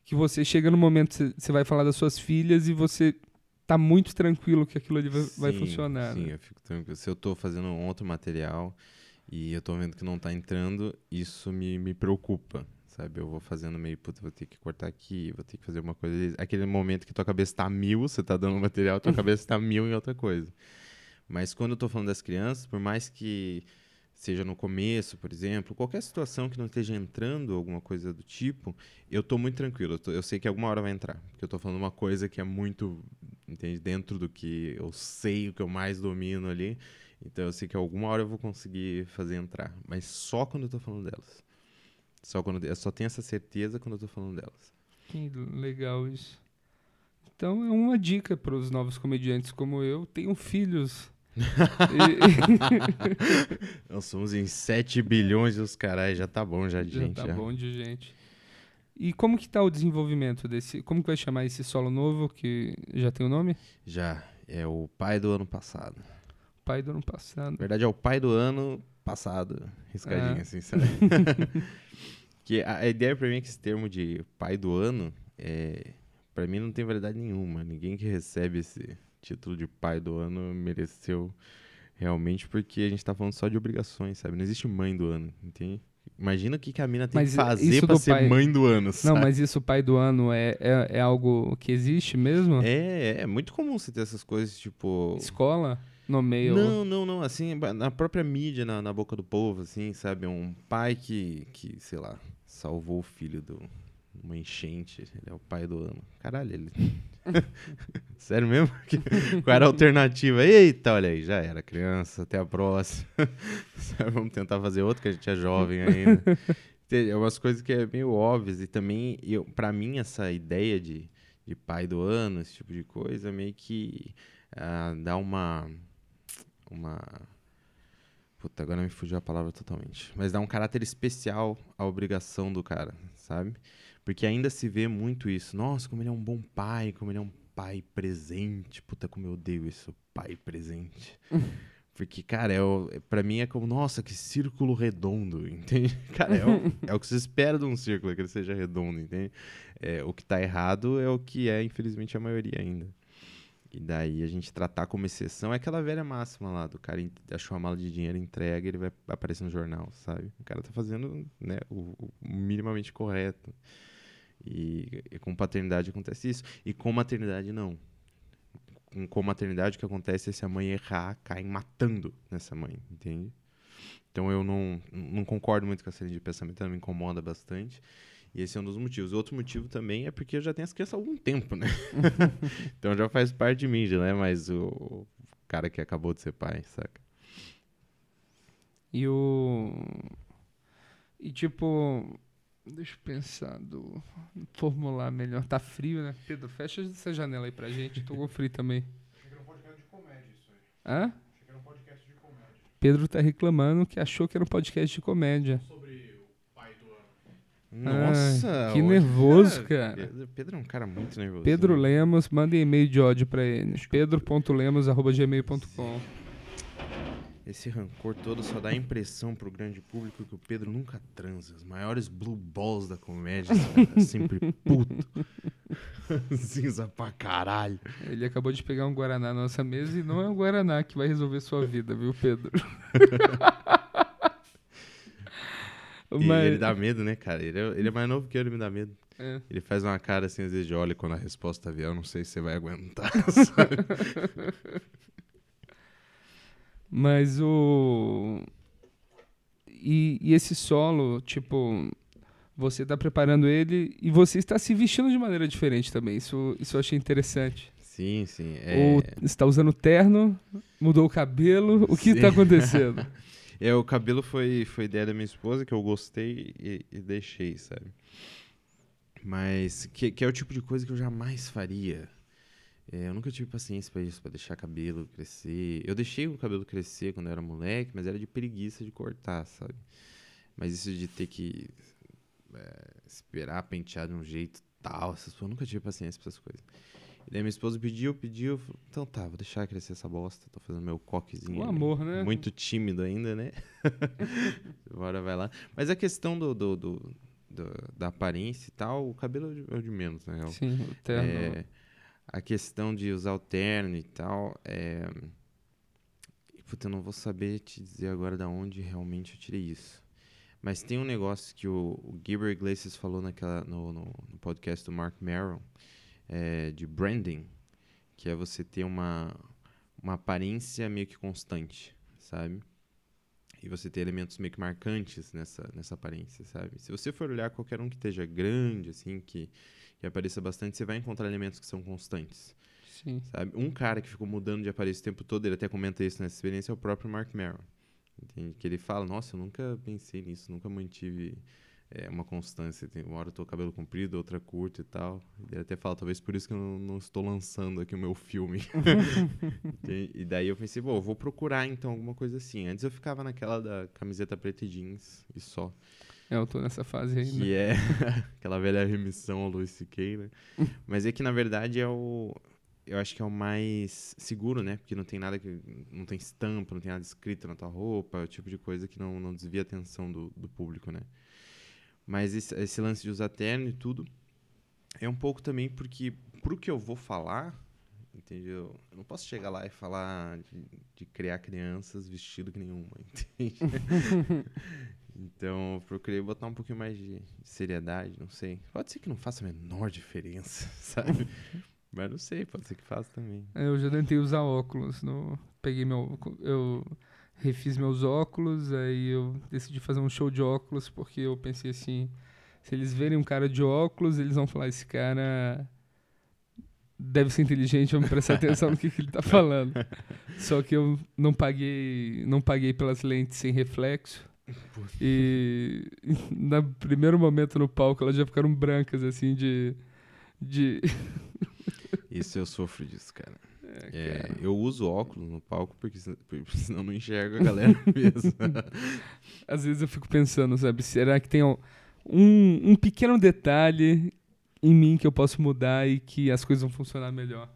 que você chega no momento você- vai falar das suas filhas e você tá muito tranquilo que aquilo ali vai, vai Sim, funcionar. Sim, né? eu fico tranquilo. Se eu tô fazendo outro material e eu tô vendo que não tá entrando, isso me, me preocupa, sabe? Eu vou fazendo meio, puta, vou ter que cortar aqui, vou ter que fazer uma coisa. Aquele momento que tua cabeça tá mil, você tá dando material, tua cabeça tá mil em outra coisa. Mas quando eu tô falando das crianças, por mais que seja no começo, por exemplo, qualquer situação que não esteja entrando alguma coisa do tipo, eu tô muito tranquilo. Eu, tô- eu sei que alguma hora vai entrar. Porque eu tô falando uma coisa que é muito, entende, dentro do que eu sei, o que eu mais domino ali. Então eu sei que alguma hora eu vou conseguir fazer entrar. Mas só quando eu tô falando delas. Só quando eu só tenho essa certeza quando eu tô falando delas. Que legal isso. Então é uma dica para os novos comediantes como eu. Tenham filhos. E- Nós somos em 7 bilhões e os caras já tá bom já de já gente. tá já. bom de gente. E como que tá o desenvolvimento desse... Como que vai chamar esse solo novo que já tem o nome? Já. É o pai do ano passado. Pai do ano passado. Na verdade, é o pai do ano passado. Riscadinho, É. assim, sabe? que a, a ideia pra mim é que esse termo de pai do ano, é, pra mim não tem validade nenhuma. Ninguém que recebe esse título de pai do ano mereceu realmente, porque a gente tá falando só de obrigações, sabe? Não existe mãe do ano, entende? Imagina o que, que a mina tem Mas que fazer pra ser pai- mãe do ano, Não, sabe? mas isso, pai do ano, é, é, é algo que existe mesmo? É, é muito comum você ter essas coisas, tipo... Escola? Nomeia o- Não, não, não. Assim, na própria mídia, na, na boca do povo, assim, sabe? Um pai que, que, sei lá, salvou o filho de uma enchente. Ele é o pai do ano. Caralho, ele. Sério mesmo? Qual era a alternativa? Eita, olha aí, já era, criança, até a próxima. Vamos tentar fazer outro, que a gente é jovem ainda. Tem umas coisas que é meio óbvias. E também, eu, pra mim, essa ideia de, de pai do ano, esse tipo de coisa, meio que ah, dá uma. Uma. Puta, agora me fugiu a palavra totalmente. Mas dá um caráter especial à obrigação do cara, sabe? Porque ainda se vê muito isso. Nossa, como ele é um bom pai, como ele é um pai presente. Puta, como eu odeio isso, pai presente. Porque, cara, é o, pra mim é como, nossa, que círculo redondo, entende? Cara, é o, é o que se espera de um círculo, que ele seja redondo, entende? É, o que tá errado é o que é, infelizmente, a maioria ainda. E daí a gente tratar como exceção é aquela velha máxima lá do cara achou uma mala de dinheiro, entrega, ele vai aparecer no jornal, sabe? O cara tá fazendo né, o, o minimamente correto. E, e com paternidade acontece isso. E com maternidade, não. Com, com maternidade, o que acontece é se a mãe errar, cai matando nessa mãe, entende? Então eu não, não concordo muito com essa linha de pensamento, ela me incomoda bastante. E esse é um dos motivos. Outro motivo também é porque eu já tenho as crianças há algum tempo, né? então já faz parte de mim, já não é mais o, o cara que acabou de ser pai, saca? E o. E tipo. Deixa eu pensar do. Formular melhor. Tá frio, né? Pedro, fecha essa janela aí pra gente. Tô com frio também. Achei que era um podcast de comédia isso aí. Hã? Achei que era um podcast de comédia. Pedro tá reclamando que achou que era um podcast de comédia. Do ano. Nossa! que nervoso, cara. Pedro, Pedro é um cara muito nervoso. Pedro né? Lemos, manda e-mail de ódio pra ele. pedro.lemos.gmail.com Esse rancor todo só dá a impressão pro grande público que o Pedro nunca transa. Os maiores blue balls da comédia, cara sempre puto. Cinza pra caralho. Ele acabou de pegar um Guaraná na nossa mesa e não é o Guaraná que vai resolver sua vida, viu, Pedro? Mas- ele dá medo, né, cara? Ele é, ele é mais novo que eu, ele me dá medo. é. Ele faz uma cara assim, às vezes de olha quando a resposta vier, eu não sei se você vai aguentar. sabe? Mas o. E, e esse solo, tipo, você tá preparando ele e você está se vestindo de maneira diferente também. Isso, isso eu achei interessante. sim, sim. É, Ou está usando terno, mudou o cabelo. O que está acontecendo? é, o cabelo foi, foi ideia da minha esposa, que eu gostei e, e deixei, sabe? Mas que, que é o tipo de coisa que eu jamais faria. É, eu nunca tive paciência pra isso, pra deixar cabelo crescer. Eu deixei o cabelo crescer quando eu era moleque, mas era de preguiça de cortar, sabe? Mas isso de ter que é, esperar pentear de um jeito tal, essas eu nunca tive paciência pra essas coisas. E daí minha esposa pediu, pediu, falei, então tá, vou deixar crescer essa bosta, tô fazendo meu coquezinho. O amor, né? Muito tímido ainda, né? Bora, vai lá. Mas a questão do, do, do- do- da aparência e tal, o cabelo é o de- é o de menos, na real. Sim, o terno. É, a questão de usar o terno e tal, é... Puta, eu não vou saber te dizer agora da onde realmente eu tirei isso. Mas tem um negócio que o, o Gilbert Iglesias falou naquela, no, no, no podcast do Mark Maron, é, de branding, que é você ter uma, uma aparência meio que constante, sabe? E você ter elementos meio que marcantes nessa, nessa aparência, sabe? Se você for olhar qualquer um que esteja grande, assim, que, que apareça bastante, você vai encontrar elementos que são constantes, Sim. sabe? Um cara que ficou mudando de aparência o tempo todo, ele até comenta isso nessa experiência, é o próprio Mark Maron. Entende? Que ele fala, nossa, eu nunca pensei nisso, nunca mantive é, uma constância. Tem, uma hora eu tô cabelo comprido, outra curto e tal. Ele até fala, talvez por isso que eu não, não estou lançando aqui o meu filme. Entende? e daí eu pensei, bom, vou procurar então alguma coisa assim. Antes eu ficava naquela da camiseta preta e jeans e só. É, eu tô nessa fase ainda. Que é aquela velha remissão ao Louis C.K., né? Mas é que, na verdade, é o... Eu acho que é o mais seguro, né? Porque não tem nada que... Não tem estampa, não tem nada escrito na tua roupa. É o tipo de coisa que não, não desvia a atenção do, do público, né? Mas esse, esse lance de usar terno e tudo... É um pouco também porque... Pro que eu vou falar... Entendeu? Eu não posso chegar lá e falar de, de criar crianças vestido que nenhuma, entende? Então, eu procurei botar um pouquinho mais de, de seriedade, não sei. Pode ser que não faça a menor diferença, sabe? Mas não sei, pode ser que faça também. Eu já tentei usar óculos. No... Peguei meu. Eu refiz meus óculos, aí eu decidi fazer um show de óculos, porque eu pensei assim: se eles verem um cara de óculos, eles vão falar, esse cara deve ser inteligente, vamos prestar atenção no que, que ele tá falando. Só que eu não paguei, não paguei pelas lentes sem reflexo. E no primeiro momento no palco elas já ficaram brancas, assim, de. de Isso eu sofro disso, cara. É, É, eu uso óculos no palco porque, se- porque senão não enxergo a galera mesmo. Às vezes eu fico pensando, sabe? Será que tem um, um, pequeno detalhe em mim que eu posso mudar e que as coisas vão funcionar melhor?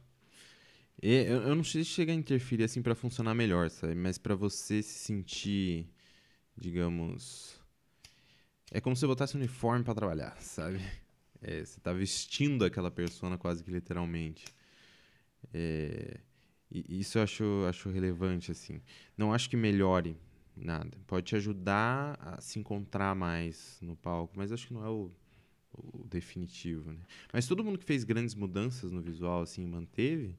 E eu, eu não sei se chega a interferir assim pra funcionar melhor, sabe? Mas pra você se sentir, digamos. É como se você botasse um uniforme pra trabalhar, sabe? É, você tá vestindo aquela persona quase que literalmente. É, e isso eu acho, acho relevante, assim. Não acho que melhore nada. Pode te ajudar a se encontrar mais no palco, mas acho que não é o, o definitivo, né? Mas todo mundo que fez grandes mudanças no visual, assim, manteve,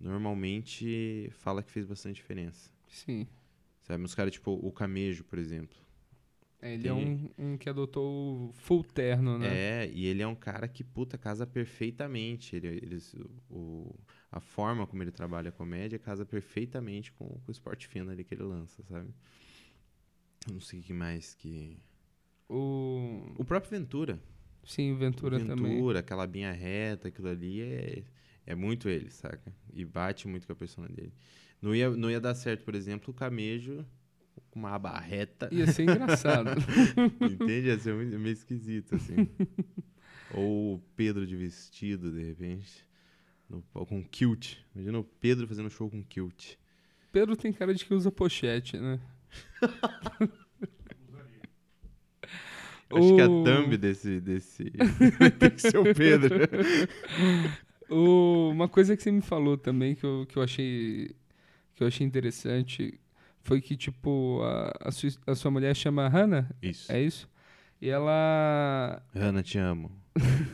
normalmente fala que fez bastante diferença. Sim. Sabe? Uns caras, tipo, o Camejo, por exemplo. É, ele é Tem- um, um que adotou o full terno, né? É, e ele é um cara que, puta, casa perfeitamente. Ele, eles, o, a forma como ele trabalha a comédia casa perfeitamente com, com o esporte fino ali que ele lança, sabe? Eu não sei o que mais que... O... O próprio Ventura. Sim, o Ventura, também. Ventura, aquela linha reta, aquilo ali é, é muito ele, saca? E bate muito com a persona dele. Não ia, não ia dar certo, por exemplo, o Camejo com uma aba reta. Ia ser engraçado. Entende? Ia ser meio esquisito, assim. Ou o Pedro de vestido, de repente. No, com kilt. Imagina o Pedro fazendo show com kilt. Pedro tem cara de que usa pochete, né? Acho que a O- thumb desse. desse... tem que ser o Pedro. O- uma coisa que você me falou também que eu, que eu achei que eu achei interessante foi que tipo a, a, sua, a sua mulher chama Hannah, Isso. é isso? E ela Ana, te amo.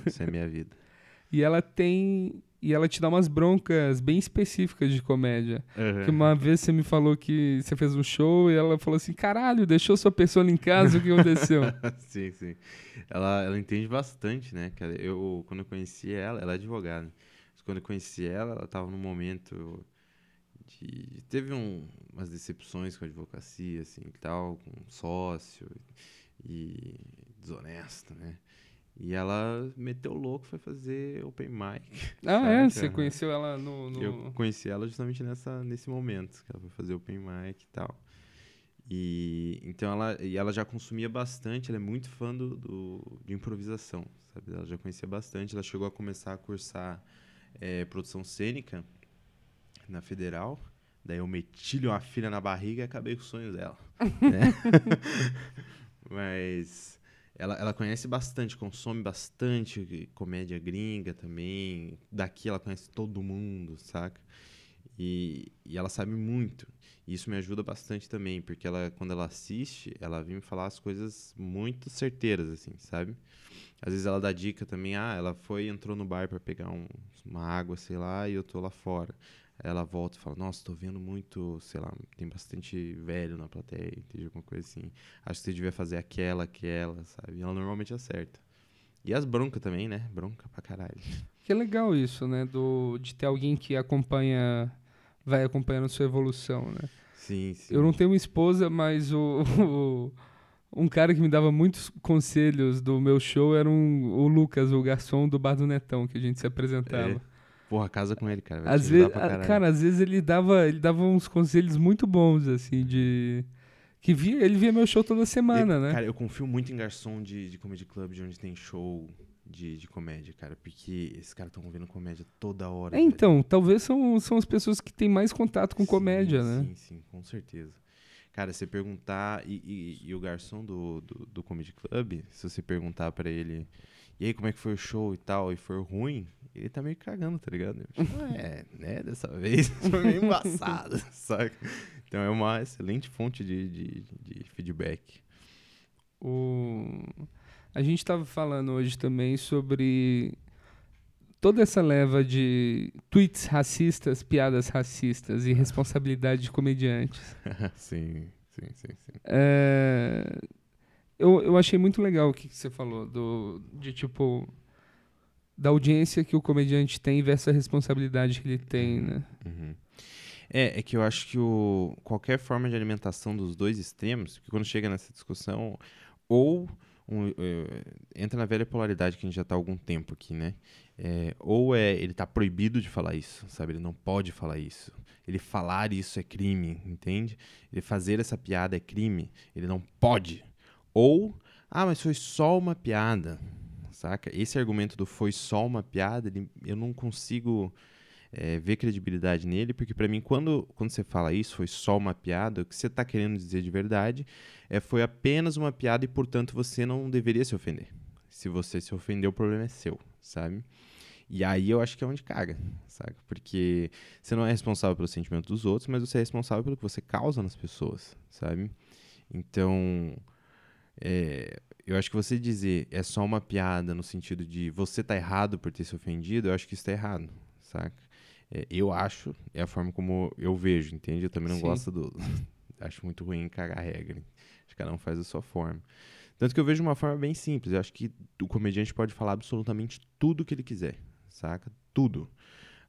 Isso é minha vida. e ela tem e ela te dá umas broncas bem específicas de comédia. Que uma vez você me falou que você fez um show e ela falou assim: "Caralho, deixou sua persona em casa, o que aconteceu?" sim, sim. Ela, ela entende bastante, né? cara? Eu, quando eu conheci ela, ela é advogada. Mas Quando eu conheci ela, ela estava num momento de... Teve um, umas decepções com a advocacia, assim, e tal, com um sócio e desonesto, né? E ela meteu louco, foi fazer open mic. ah, é, você conheceu ela no, no... Eu conheci ela justamente nessa, nesse momento, que ela foi fazer open mic e tal. E então ela, e ela já consumia bastante, ela é muito fã do, do- de improvisação, sabe? Ela já conhecia bastante, ela chegou a começar a cursar eh, produção cênica na Federal. Daí eu meti-lhe uma filha na barriga e acabei com o sonho dela. né? Mas ela, ela conhece bastante, consome bastante comédia gringa também. Daqui ela conhece todo mundo, saca? E, e ela sabe muito. E isso me ajuda bastante também, porque ela, quando ela assiste, ela vem me falar as coisas muito certeiras, assim, sabe? Às vezes ela dá dica também, ah, ela foi, entrou no bar para pegar um- uma água, sei lá, e eu tô lá fora. Ela volta e fala, nossa, tô vendo muito, sei lá, tem bastante velho na plateia, entende? Alguma coisa assim. Acho que você devia fazer aquela, aquela, sabe? E ela normalmente acerta. E as broncas também, né? Bronca pra caralho. Que legal isso, né? Do, de ter alguém que acompanha, vai acompanhando sua evolução, né? Sim, sim. Eu não tenho uma esposa, mas o, o- um cara que me dava muitos conselhos do meu show era um, o Lucas, o garçom do Bar do Netão, que a gente se apresentava. É, Porra, casa com ele, cara. Vai Às vezes, cara, às vezes ele dava, ele dava uns conselhos muito bons, assim, de. Que via, ele via meu show toda semana, Eu- né? Cara, eu confio muito em garçom de, de comedy club, de onde tem show de, de comédia, cara. Porque esses caras estão vendo comédia toda hora. É, então, talvez são, são as pessoas que têm mais contato com Sim, comédia, né? Sim, sim, com certeza. Cara, você perguntar. E, e- e o garçom do, do, do Comedy Club, se você perguntar pra ele. E aí, como é que foi o show e tal, e for ruim, ele tá meio cagando, tá ligado? É, né, dessa vez foi meio embaçado, saca? Então é uma excelente fonte de, de, de feedback. O... A gente estava falando hoje também sobre toda essa leva de tweets racistas, piadas racistas e responsabilidade de comediantes. sim, sim, sim, sim. É, Eu, eu achei muito legal o que, você falou, do, de tipo. Da audiência que o comediante tem versus a responsabilidade que ele tem, né? Uhum. É, é que eu acho que o, qualquer forma de alimentação dos dois extremos, que quando chega nessa discussão, ou um, eh, entra na velha polaridade que a gente já está há algum tempo aqui, né? É, ou é ele tá proibido de falar isso, sabe? Ele não pode falar isso. Ele falar isso é crime, entende? Ele fazer essa piada é crime. Ele não pode. Ou, ah, mas foi só uma piada, saca? Esse argumento do foi só uma piada, ele- eu não consigo é, ver credibilidade nele, porque pra mim, quando, quando você fala isso, foi só uma piada, o que você tá querendo dizer de verdade é foi apenas uma piada e, portanto, você não deveria se ofender. Se você se ofender, o problema é seu, sabe? E aí eu acho que é onde caga, sabe? Porque você não é responsável pelo sentimento dos outros, mas você é responsável pelo que você causa nas pessoas, sabe? Então, é, eu acho que você dizer é só uma piada no sentido de você tá errado por ter se ofendido, eu acho que isso tá errado, saca? É, eu acho, é a forma como eu vejo, entende? Eu também não Sim. gosto do. acho muito ruim cagar regra. Acho que cada um faz a sua forma. Tanto que eu vejo de uma forma bem simples. Eu acho que o comediante pode falar absolutamente tudo que ele quiser, saca? Tudo.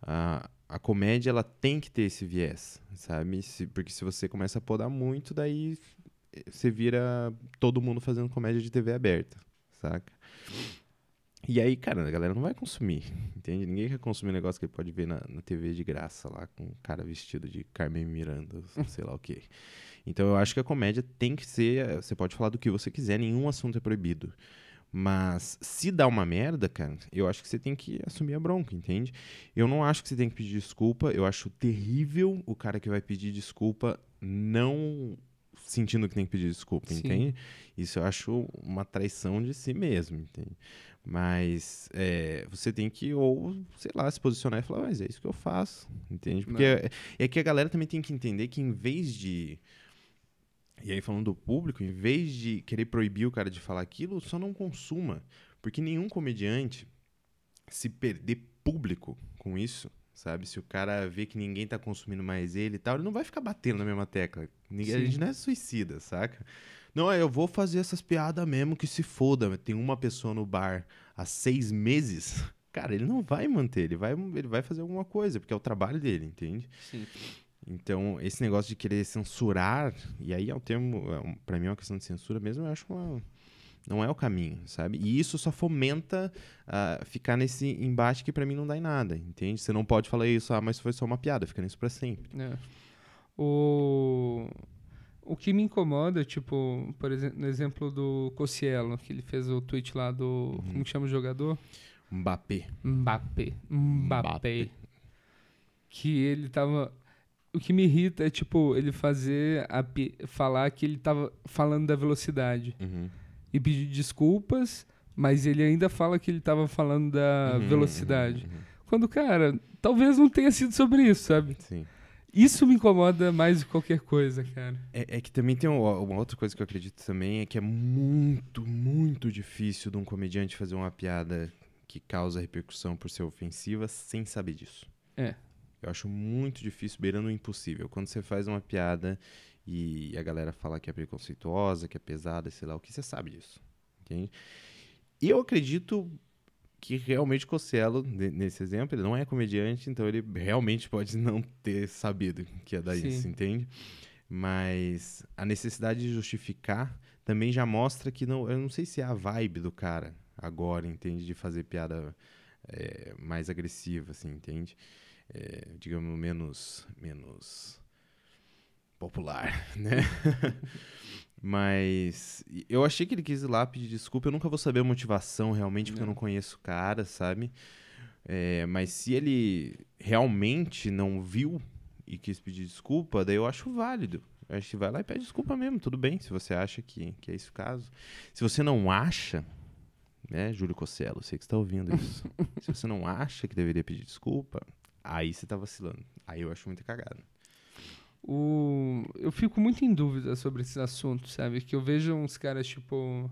A, a comédia, ela tem que ter esse viés, sabe? Se- porque se você começa a podar muito, daí você vira todo mundo fazendo comédia de TV aberta, saca? E aí, cara, a galera não vai consumir, entende? Ninguém quer consumir um negócio que ele pode ver na, na TV de graça lá, com um cara vestido de Carmen Miranda, sei lá o quê. Então eu acho que a comédia tem que ser. Você pode falar do que você quiser, nenhum assunto é proibido. Mas se dá uma merda, cara, eu acho que você tem que assumir a bronca, entende? Eu não acho que você tem que pedir desculpa. Eu acho terrível o cara que vai pedir desculpa não sentindo que tem que pedir desculpa, Sim. entende? Isso eu acho uma traição de si mesmo, entende? Mas é, você tem que, ou, sei lá, se posicionar e falar, mas é isso que eu faço, entende? Porque é, é que a galera também tem que entender que em vez de. E aí, falando do público, em vez de querer proibir o cara de falar aquilo, só não consuma. Porque nenhum comediante se perder público com isso, sabe? Se o cara vê que ninguém tá consumindo mais ele e tal, ele não vai ficar batendo na mesma tecla. Ninguém, a gente não é suicida, saca? Não, eu vou fazer essas piadas mesmo que se foda. Tem uma pessoa no bar há seis meses. Cara, ele não vai manter, ele vai, ele vai fazer alguma coisa, porque é o trabalho dele, entende? Sim. Então, esse negócio de querer censurar, e aí é um termo, é um- pra mim é uma questão de censura mesmo, eu acho uma, não é o caminho, sabe? E isso só fomenta ah, ficar nesse embate que pra mim não dá em nada, entende? Você não pode falar isso, ah, mas foi só uma piada, fica nisso pra sempre. É. O... o que me incomoda, tipo, por exemplo, no exemplo do Cossielo, que ele fez o tweet lá do. Como que chama o jogador? Mbappé. Mbappé. Mbappé. Que ele tava. O que me irrita é, tipo, ele fazer. A, falar que ele tava falando da velocidade. Uhum. E pedir desculpas, mas ele ainda fala que ele tava falando da Uhum, velocidade. uhum, uhum. Quando, cara, talvez não tenha sido sobre isso, sabe? Sim. Isso me incomoda mais do que qualquer coisa, cara. É, é que também tem uma, uma outra coisa que eu acredito também, é que é muito, muito difícil de um comediante fazer uma piada que causa repercussão por ser ofensiva sem saber disso. É. Eu acho muito difícil, beirando o impossível. Quando você faz uma piada e a galera fala que é preconceituosa, que é pesada, sei lá o que, você sabe disso. Entende? Eu acredito que realmente Cosselo, ne- nesse exemplo, ele não é comediante, então ele realmente pode não ter sabido que ia dar Sim. isso, entende? Mas a necessidade de justificar também já mostra que não. Eu não sei se é a vibe do cara agora, entende? De fazer piada é, mais agressiva, assim, entende? É, digamos, menos. menos popular, né? Mas eu achei que ele quis ir lá pedir desculpa. Eu nunca vou saber a motivação realmente, porque eu Não. não conheço o cara, sabe? É, mas se ele realmente não viu e quis pedir desculpa, daí eu acho válido. Eu acho que vai lá e pede desculpa mesmo, tudo bem, se você acha que, que é esse o caso. Se você não acha, né, Júlio Cosselo, sei que você está ouvindo isso. se você não acha que deveria pedir desculpa, aí você tá vacilando. Aí eu acho muito cagado. O... Eu fico muito em dúvida sobre esses assuntos, sabe? Que eu vejo uns caras tipo.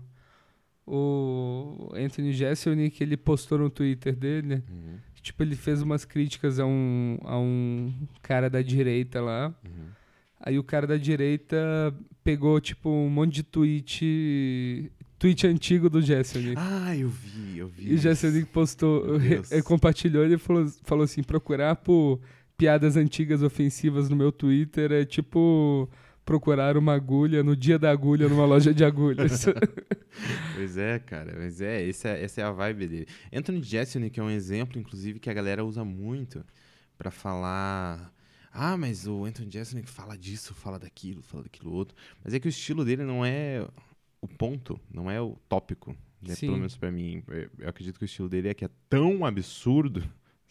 O Anthony Jeselnik, ele postou no Twitter dele. Uhum, que, Tipo, ele fez umas críticas a um, a um cara da direita lá. uhum. Aí o cara da direita pegou, tipo, um monte de tweet. Tweet antigo do Jeselnik. Ah, eu vi, eu vi. E o Jeselnik postou, compartilhou ele falou, falou assim: procurar por piadas antigas ofensivas no meu Twitter é tipo procurar uma agulha no dia da agulha numa loja de agulhas. Pois é, cara, mas é, essa, é- essa é a vibe dele. Anthony Jeselnik é um exemplo, inclusive, que a galera usa muito pra falar. Ah, mas o Anthony Jeselnik fala disso, fala daquilo, fala daquilo outro. Mas é que o estilo dele não é o ponto, não é o tópico. Né? Pelo menos pra mim. Eu- Eu acredito que o estilo dele é que é tão absurdo,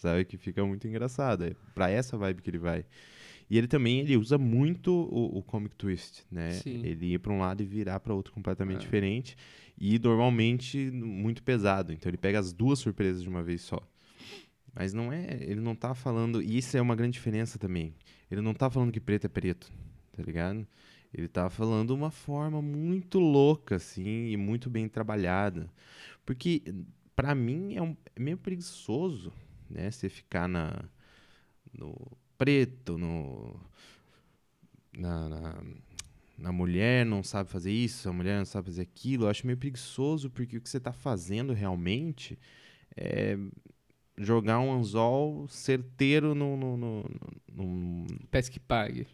sabe? Que fica muito engraçado. É pra essa vibe que ele vai. E ele também ele usa muito o, o comic twist, né? Sim. Ele ir pra um lado e virar pra outro completamente É. diferente. E normalmente muito pesado. Então ele pega as duas surpresas de uma vez só. Mas não é. Ele não tá falando. E isso é uma grande diferença também. Ele não tá falando que preto é preto, tá ligado? Ele tá falando uma forma muito louca, assim, e muito bem trabalhada. Porque, pra mim, é, um, é meio preguiçoso, né? Você ficar na, no preto, no, na, na, na mulher não sabe fazer isso, a mulher não sabe fazer aquilo. Eu acho meio preguiçoso, porque o que você tá fazendo realmente é jogar um anzol certeiro no, no, no, no- no- Pesque pague.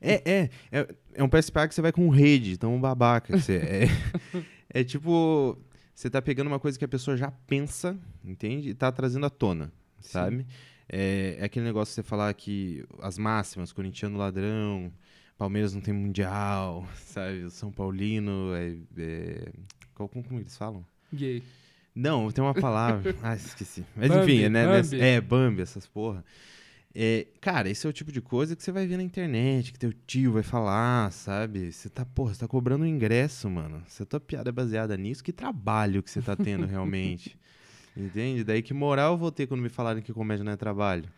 é, é, é, é um PSPA que você vai com rede, então um babaca. você é, é tipo, você tá pegando uma coisa que a pessoa já pensa, entende? E tá trazendo à tona, sabe? É, é aquele negócio de você falar que as máximas, corintiano ladrão, Palmeiras não tem mundial, sabe? O São Paulino é... é qual, como, como eles falam? Gay. Não, tem uma palavra. ah, esqueci. Mas Bambi, enfim, né? Bambi. É, Bambi, essas porra. É, cara, esse é o tipo de coisa que você vai ver na internet, que teu tio vai falar, sabe? Você tá, porra, você tá cobrando um ingresso, mano. Se a tua piada é baseada nisso, que trabalho que você tá tendo realmente. Entende? Daí que moral eu vou ter quando me falarem que comédia não é trabalho.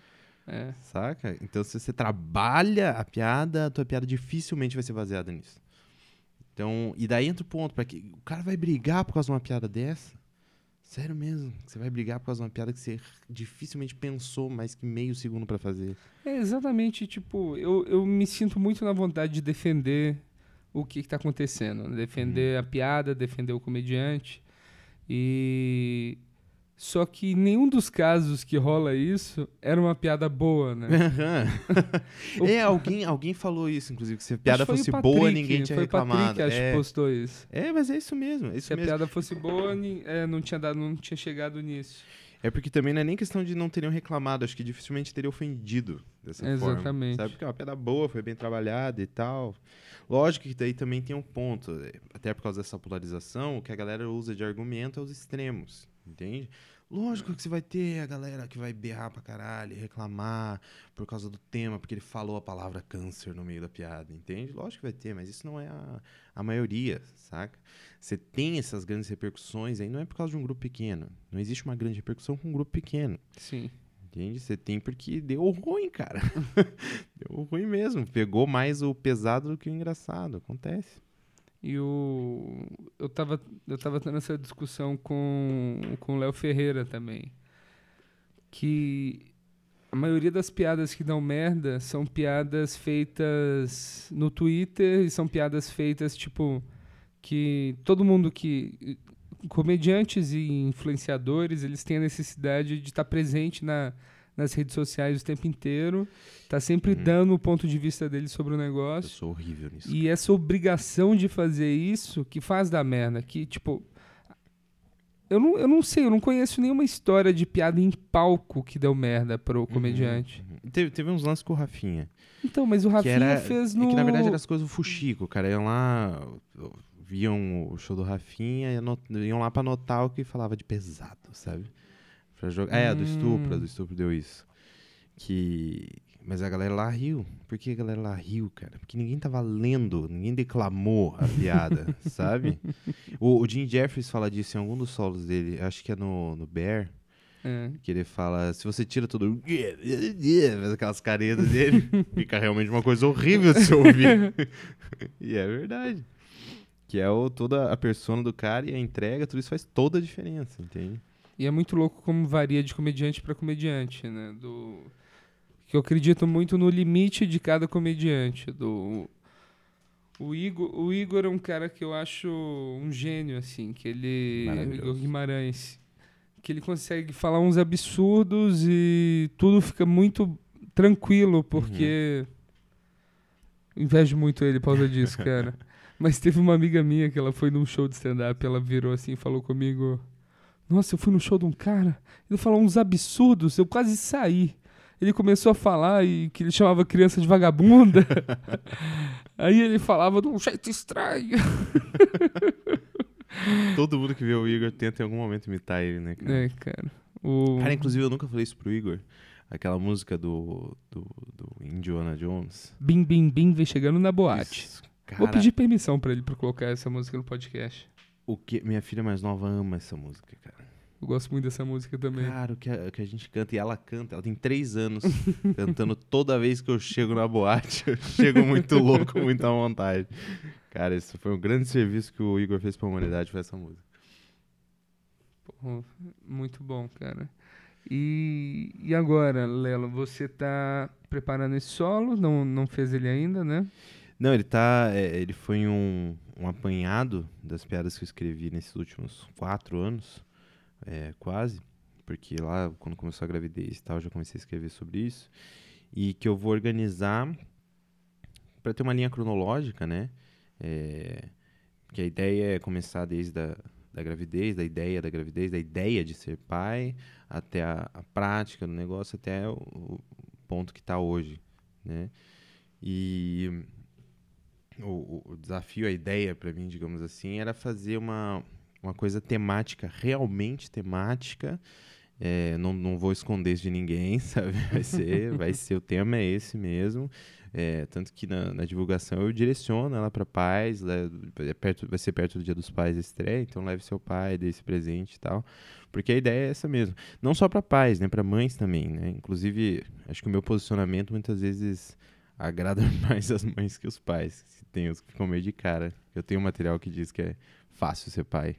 É. Saca? Então, se você trabalha a piada, a tua piada dificilmente vai ser baseada nisso. Então, e daí entra o ponto, para que o cara vai brigar por causa de uma piada dessa? Sério mesmo? Você vai brigar por causa de uma piada que você dificilmente pensou mais que meio segundo pra fazer. É exatamente, tipo, eu, eu me sinto muito na vontade de defender o que, que tá acontecendo. né? Defender a piada, defender o comediante. E. Só que nenhum dos casos que rola isso era uma piada boa, né? O- é, alguém, alguém falou isso, inclusive, que se a piada fosse o boa, Patrick, ninguém tinha foi reclamado. Patrick, acho é. que postou isso. é, mas é isso mesmo, é isso Se a mesmo. piada fosse boa, é, não, tinha dado, não tinha chegado nisso. É porque também não é nem questão de não terem reclamado, acho que dificilmente teria ofendido dessa forma. Exatamente. Sabe? Porque é uma piada boa, foi bem trabalhada e tal. Lógico que daí também tem um ponto, é, até por causa dessa polarização, o que a galera usa de argumento é os extremos, entende? Lógico que você vai ter a galera que vai berrar pra caralho, reclamar por causa do tema, porque ele falou a palavra câncer no meio da piada, entende? Lógico que vai ter, mas isso não é a, a maioria, saca? Você tem essas grandes repercussões aí, não é por causa de um grupo pequeno. Não existe uma grande repercussão com um grupo pequeno. Sim. Entende? Você tem porque deu ruim, cara. deu ruim mesmo. Pegou mais o pesado do que o engraçado. Acontece. E o. Eu tava, eu tava tendo essa discussão com, com o Léo Ferreira também. Que a maioria das piadas que dão merda são piadas feitas no Twitter e são piadas feitas, tipo, que todo mundo que. Comediantes e influenciadores, eles têm a necessidade de estar presente na, nas redes sociais o tempo inteiro, tá sempre Uhum. dando o ponto de vista deles sobre o Eu negócio. sou horrível nisso. E essa obrigação de fazer isso que faz dar merda. Que, tipo. Eu não, eu não sei, eu não conheço nenhuma história de piada em palco que deu merda pro comediante. Uhum. Teve, teve uns lances com o Rafinha. Então, mas o que Rafinha era, fez é no. que na verdade eram as coisas do Fuxico, cara. Iam lá, viam o show do Rafinha, e iam lá pra anotar o que falava de pesado, sabe? Pra jogar. É, do estupro, Hum. do estupro deu isso. Que. Mas a galera lá riu. Por que a galera lá riu, cara? Porque ninguém tava lendo, ninguém declamou a piada, sabe? O, o Jim Jeffries fala disso em algum dos solos dele, acho que é no, no Bear, É. que ele fala, se você tira tudo, faz aquelas caretas dele, fica realmente uma coisa horrível de se ouvir. e é verdade. Que é o, toda a persona do cara e a entrega, tudo isso faz toda a diferença, entende? E é muito louco como varia de comediante pra comediante, né? Do... Que eu acredito muito no limite de cada comediante. Do... O Igor, o Igor é um cara que eu acho um gênio, assim, que ele. Maravilhoso. Igor Guimarães. Que ele consegue falar uns absurdos e tudo fica muito tranquilo, porque. Invejo muito ele por causa disso, cara. Mas teve uma amiga minha que ela foi num show de stand-up, ela virou assim e falou comigo. Nossa, eu fui no show de um cara, ele falou uns absurdos, eu quase saí. Ele começou a falar e que ele chamava criança de vagabunda. Aí ele falava de um jeito estranho. Todo mundo que vê o Igor tenta em algum momento imitar ele, né, cara? É, cara. O... Cara, inclusive eu nunca falei isso pro Igor. Aquela música do, do, do Indiana Jones. Bim Bim Bim vem chegando na boate. Isso, Vou pedir permissão pra ele pra colocar essa música no podcast. O que minha filha mais nova ama essa música, cara. Eu gosto muito dessa música também. Cara, o que a, que a gente canta e ela canta, ela tem três anos cantando toda vez que eu chego na boate. Eu chego muito louco, com muita vontade. Cara, isso foi um grande serviço que o Igor fez pra humanidade, foi essa música. Pô, muito bom, cara. E, e agora, Lelo, você tá preparando esse solo? Não, não fez ele ainda, né? Não, ele tá. é, ele foi um, um apanhado das piadas que eu escrevi nesses últimos quatro anos, é, quase. Porque lá, quando começou a gravidez e tal, eu já comecei a escrever sobre isso. E que eu vou organizar para ter uma linha cronológica, né? É, que a ideia é começar desde a da gravidez, da ideia da gravidez, da ideia de ser pai, até a, a prática do negócio, até o, o ponto que está hoje, né? E o, o- desafio, a ideia para mim, digamos assim, era fazer uma, uma coisa temática, realmente temática. É, não, não vou esconder isso de ninguém, sabe? Vai ser, vai ser o tema é esse mesmo. É, tanto que na, na divulgação eu direciono ela para pais, le- é perto, vai ser perto do Dia dos Pais a estreia, então leve seu pai, dê esse presente e tal. Porque a ideia é essa mesmo. Não só para pais, né? Para mães também, né? Inclusive, acho que o meu posicionamento muitas vezes agrada mais as mães que os pais. Tem os que ficam meio de cara. Eu tenho um material que diz que é fácil ser pai,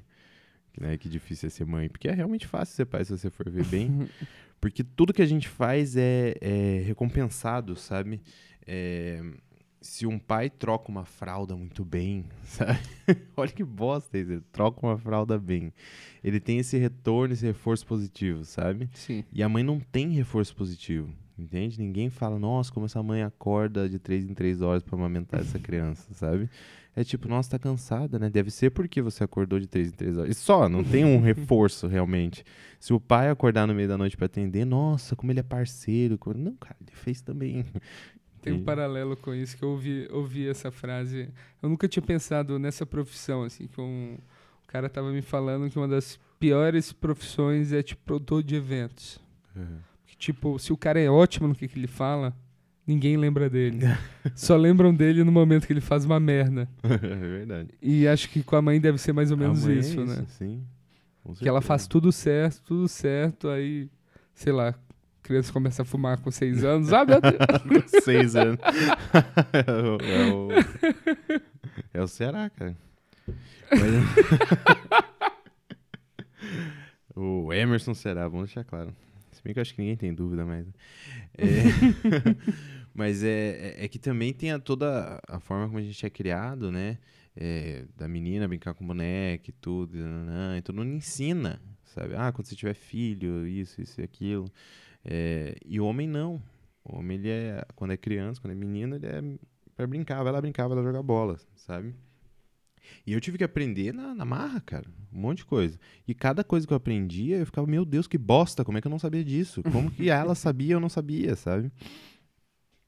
que, né, que difícil é ser mãe. Porque é realmente fácil ser pai se você for ver bem. Porque tudo que a gente faz é, é recompensado, sabe? É, se um pai troca uma fralda muito bem, sabe? Olha que bosta isso, ele troca uma fralda bem. Ele tem esse retorno, esse reforço positivo, sabe? Sim. E a mãe não tem reforço positivo, entende? Ninguém fala, nossa, como essa mãe acorda de três em três horas pra amamentar essa criança, sabe? É tipo, nossa, tá cansada, né? Deve ser porque você acordou de três em três horas. E só, não tem um reforço realmente. Se o pai acordar no meio da noite pra atender, nossa, como ele é parceiro. Não, cara, ele fez também. Tem um paralelo com isso que eu ouvi, ouvi essa frase. Eu nunca tinha pensado nessa profissão, assim, que um, o cara tava me falando que uma das piores profissões é tipo produtor de eventos. Que, tipo, se o cara é ótimo no que, que ele fala, ninguém lembra dele. Só lembram dele no momento que ele faz uma merda. é verdade. E acho que com a mãe deve ser mais ou A menos mãe é isso, né? Sim. Que ela faz tudo certo, tudo certo, aí, sei lá, criança começa a fumar com seis anos. Ah, meu Deus! Com seis anos. é, o, é, o, é o Ceará, cara. Mas- o Emerson Ceará, vamos deixar claro. Se bem que eu acho que ninguém tem dúvida mais. né? É, mas é, é, é que também tem a, toda a forma como a gente é criado, né? É, da menina brincar com boneca e tudo. nananã, e tudo não ensina, sabe? Ah, quando você tiver filho, isso, isso e aquilo. É, e o homem não. O homem, ele é, quando é criança, quando é menino, ele é pra brincar, vai lá brincar, vai lá jogar bola, sabe? E eu tive que aprender na, na marra, cara, um monte de coisa. E cada coisa que eu aprendia, eu ficava, meu Deus, que bosta, como é que eu não sabia disso? Como que ela sabia e eu não sabia, sabe?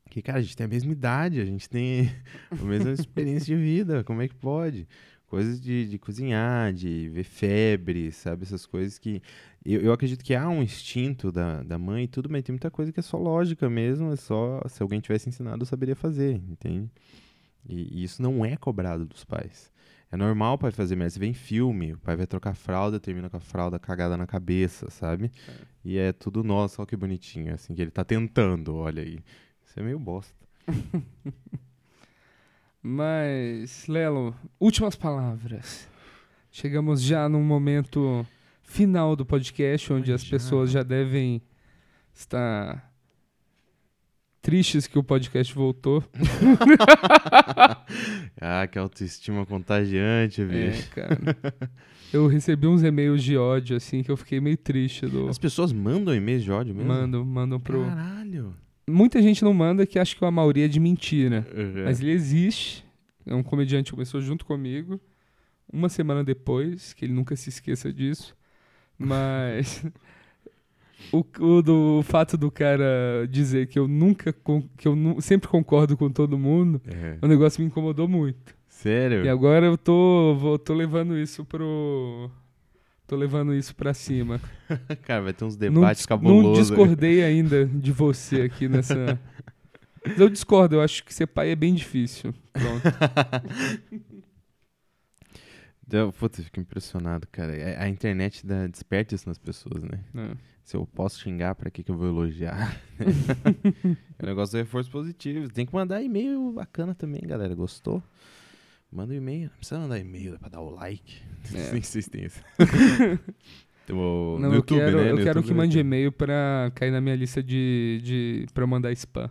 Que, cara, a gente tem a mesma idade, a gente tem a mesma experiência de vida, como é que pode? Coisas de, de cozinhar, de ver febre, sabe? Essas coisas que. Eu, eu acredito que há um instinto da, da mãe e tudo, mas tem muita coisa que é só lógica mesmo, é só se alguém tivesse ensinado eu saberia fazer, entende? E, e isso não é cobrado dos pais. É normal o pai fazer merda. Você vê em filme, o pai vai trocar fralda, termina com a fralda cagada na cabeça, sabe? E é tudo nosso, olha que bonitinho, assim, que ele tá tentando, olha aí. Isso é meio bosta. Mas, Lelo, últimas palavras. Chegamos já num momento final do podcast, onde Ai, as já. pessoas já devem estar tristes que o podcast voltou. ah, que autoestima contagiante, É, bicho. cara. Eu recebi uns e-mails de ódio, assim, que eu fiquei meio triste. Do... As pessoas mandam e-mails de ódio mesmo? Mandam, mandam pro. Caralho. Muita gente não manda, que acho que a maioria é de mentira. Uhum. Mas ele existe. É um comediante que começou junto comigo. Uma semana depois, que ele nunca se esqueça disso. Mas. o, o do o fato do cara dizer que eu nunca. que eu nu- sempre concordo com todo mundo. É. O negócio me incomodou muito. Sério? E agora eu tô, vou, tô levando isso pro. Tô levando isso pra cima. Cara, vai ter uns Não, debates dis- cabulosos. não discordei ainda de você aqui nessa. Mas eu discordo, eu acho que ser pai é bem difícil. Pronto. Eu, puta, eu fico impressionado, cara. É- A internet dá, desperta isso nas pessoas, né? É. Se eu posso xingar, pra que, que eu vou elogiar? é o negócio do reforço positivo. Tem que mandar e-mail bacana também, galera. Gostou? Manda um e-mail. Não precisa mandar e-mail, é pra dar o like. É. Nem sei se tem isso. Tem o- Não, eu quero, né? eu No quero YouTube que mande ter. e-mail pra cair na minha lista de, de pra eu mandar spam.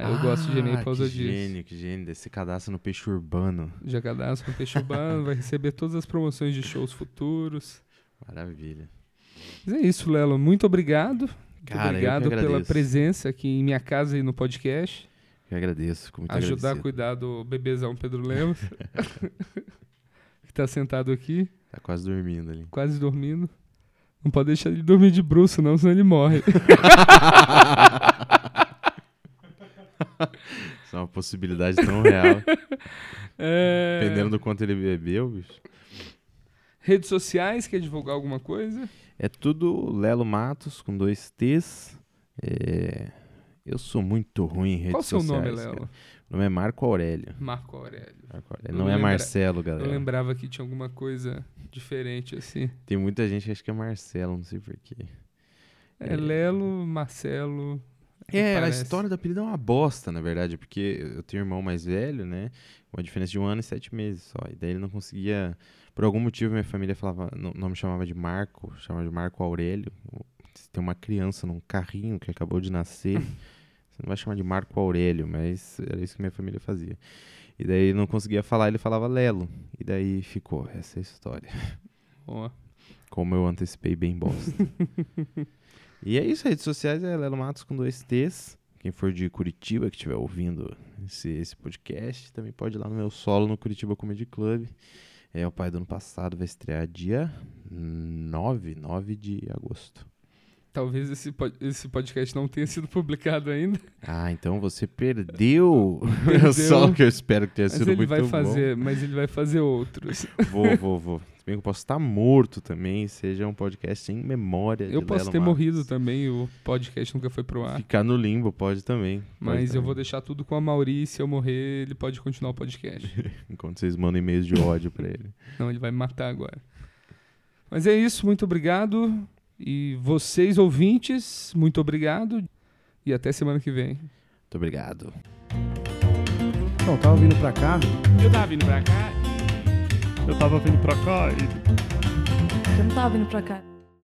Eu gosto de e-mail por Ah, causa que disso. gênio, que gênio. Daí Você cadastra no Peixe Urbano. Já cadastro no Peixe Urbano, vai receber todas as promoções de shows futuros. Maravilha. Mas é isso, Lelo. Muito obrigado. Muito Cara, obrigado pela presença aqui em minha casa e no podcast. Eu agradeço. Muito ajudar a agradecido. cuidar do bebezão Pedro Lemos. que tá sentado aqui, Tá quase dormindo ali. quase dormindo. Não pode deixar ele dormir de bruxo, não, senão ele morre. Isso é uma possibilidade tão real. É... Dependendo do quanto ele bebeu, bicho. Redes sociais, quer divulgar alguma coisa? É tudo Lelo Matos com dois T's. É, Eu sou muito ruim em redes Qual o seu sociais. nome, cara. Lelo? Meu nome é Marco Aurélio. Marco Aurélio. Marco Aurélio. Eu Não é lembra- Marcelo, Eu galera. lembrava que tinha alguma coisa diferente assim. Tem muita gente que acha que é Marcelo, não sei porquê. É É. Lelo, Marcelo. É, parece. a história do apelido é uma bosta, na verdade, porque eu tenho um irmão mais velho, né? Uma diferença de um ano e sete meses só. E daí ele não conseguia. Por algum motivo, minha família falava, não, não me chamava de Marco, chamava de Marco Aurélio. Se tem uma criança num carrinho que acabou de nascer, você não vai chamar de Marco Aurélio, mas era isso que minha família fazia. E daí ele não conseguia falar, ele falava Lelo. E daí ficou essa é a história. Ó. Como eu antecipei bem bosta. e é isso, redes sociais é Lelo Matos com dois T's. Quem for de Curitiba, que estiver ouvindo esse, esse podcast, também pode ir lá no meu solo no Curitiba Comedy Club. É, o pai do ano passado vai estrear dia 9, 9 de agosto. Talvez esse, esse podcast não tenha sido publicado ainda. Ah, então você perdeu. Perdeu. Só que eu espero que tenha Mas sido ele muito vai bom. fazer, mas ele vai fazer outros. Vou, vou, vou. Bem que eu posso estar morto também, seja um podcast em memória Eu de posso Lelo ter Matos. morrido também, o podcast nunca foi pro ar. Ficar no limbo pode também. Pode Mas eu também. vou deixar tudo com a Mauri. Se eu morrer, ele pode continuar o podcast. Enquanto vocês mandam e-mails de ódio pra ele. Não, ele vai me matar agora. Mas é isso, muito obrigado. E vocês, ouvintes, muito obrigado. E até semana que vem. Muito obrigado. Então, tava vindo pra cá, Eu tava vindo pra cá Eu tava vindo pra cá e Eu não tava vindo pra cá.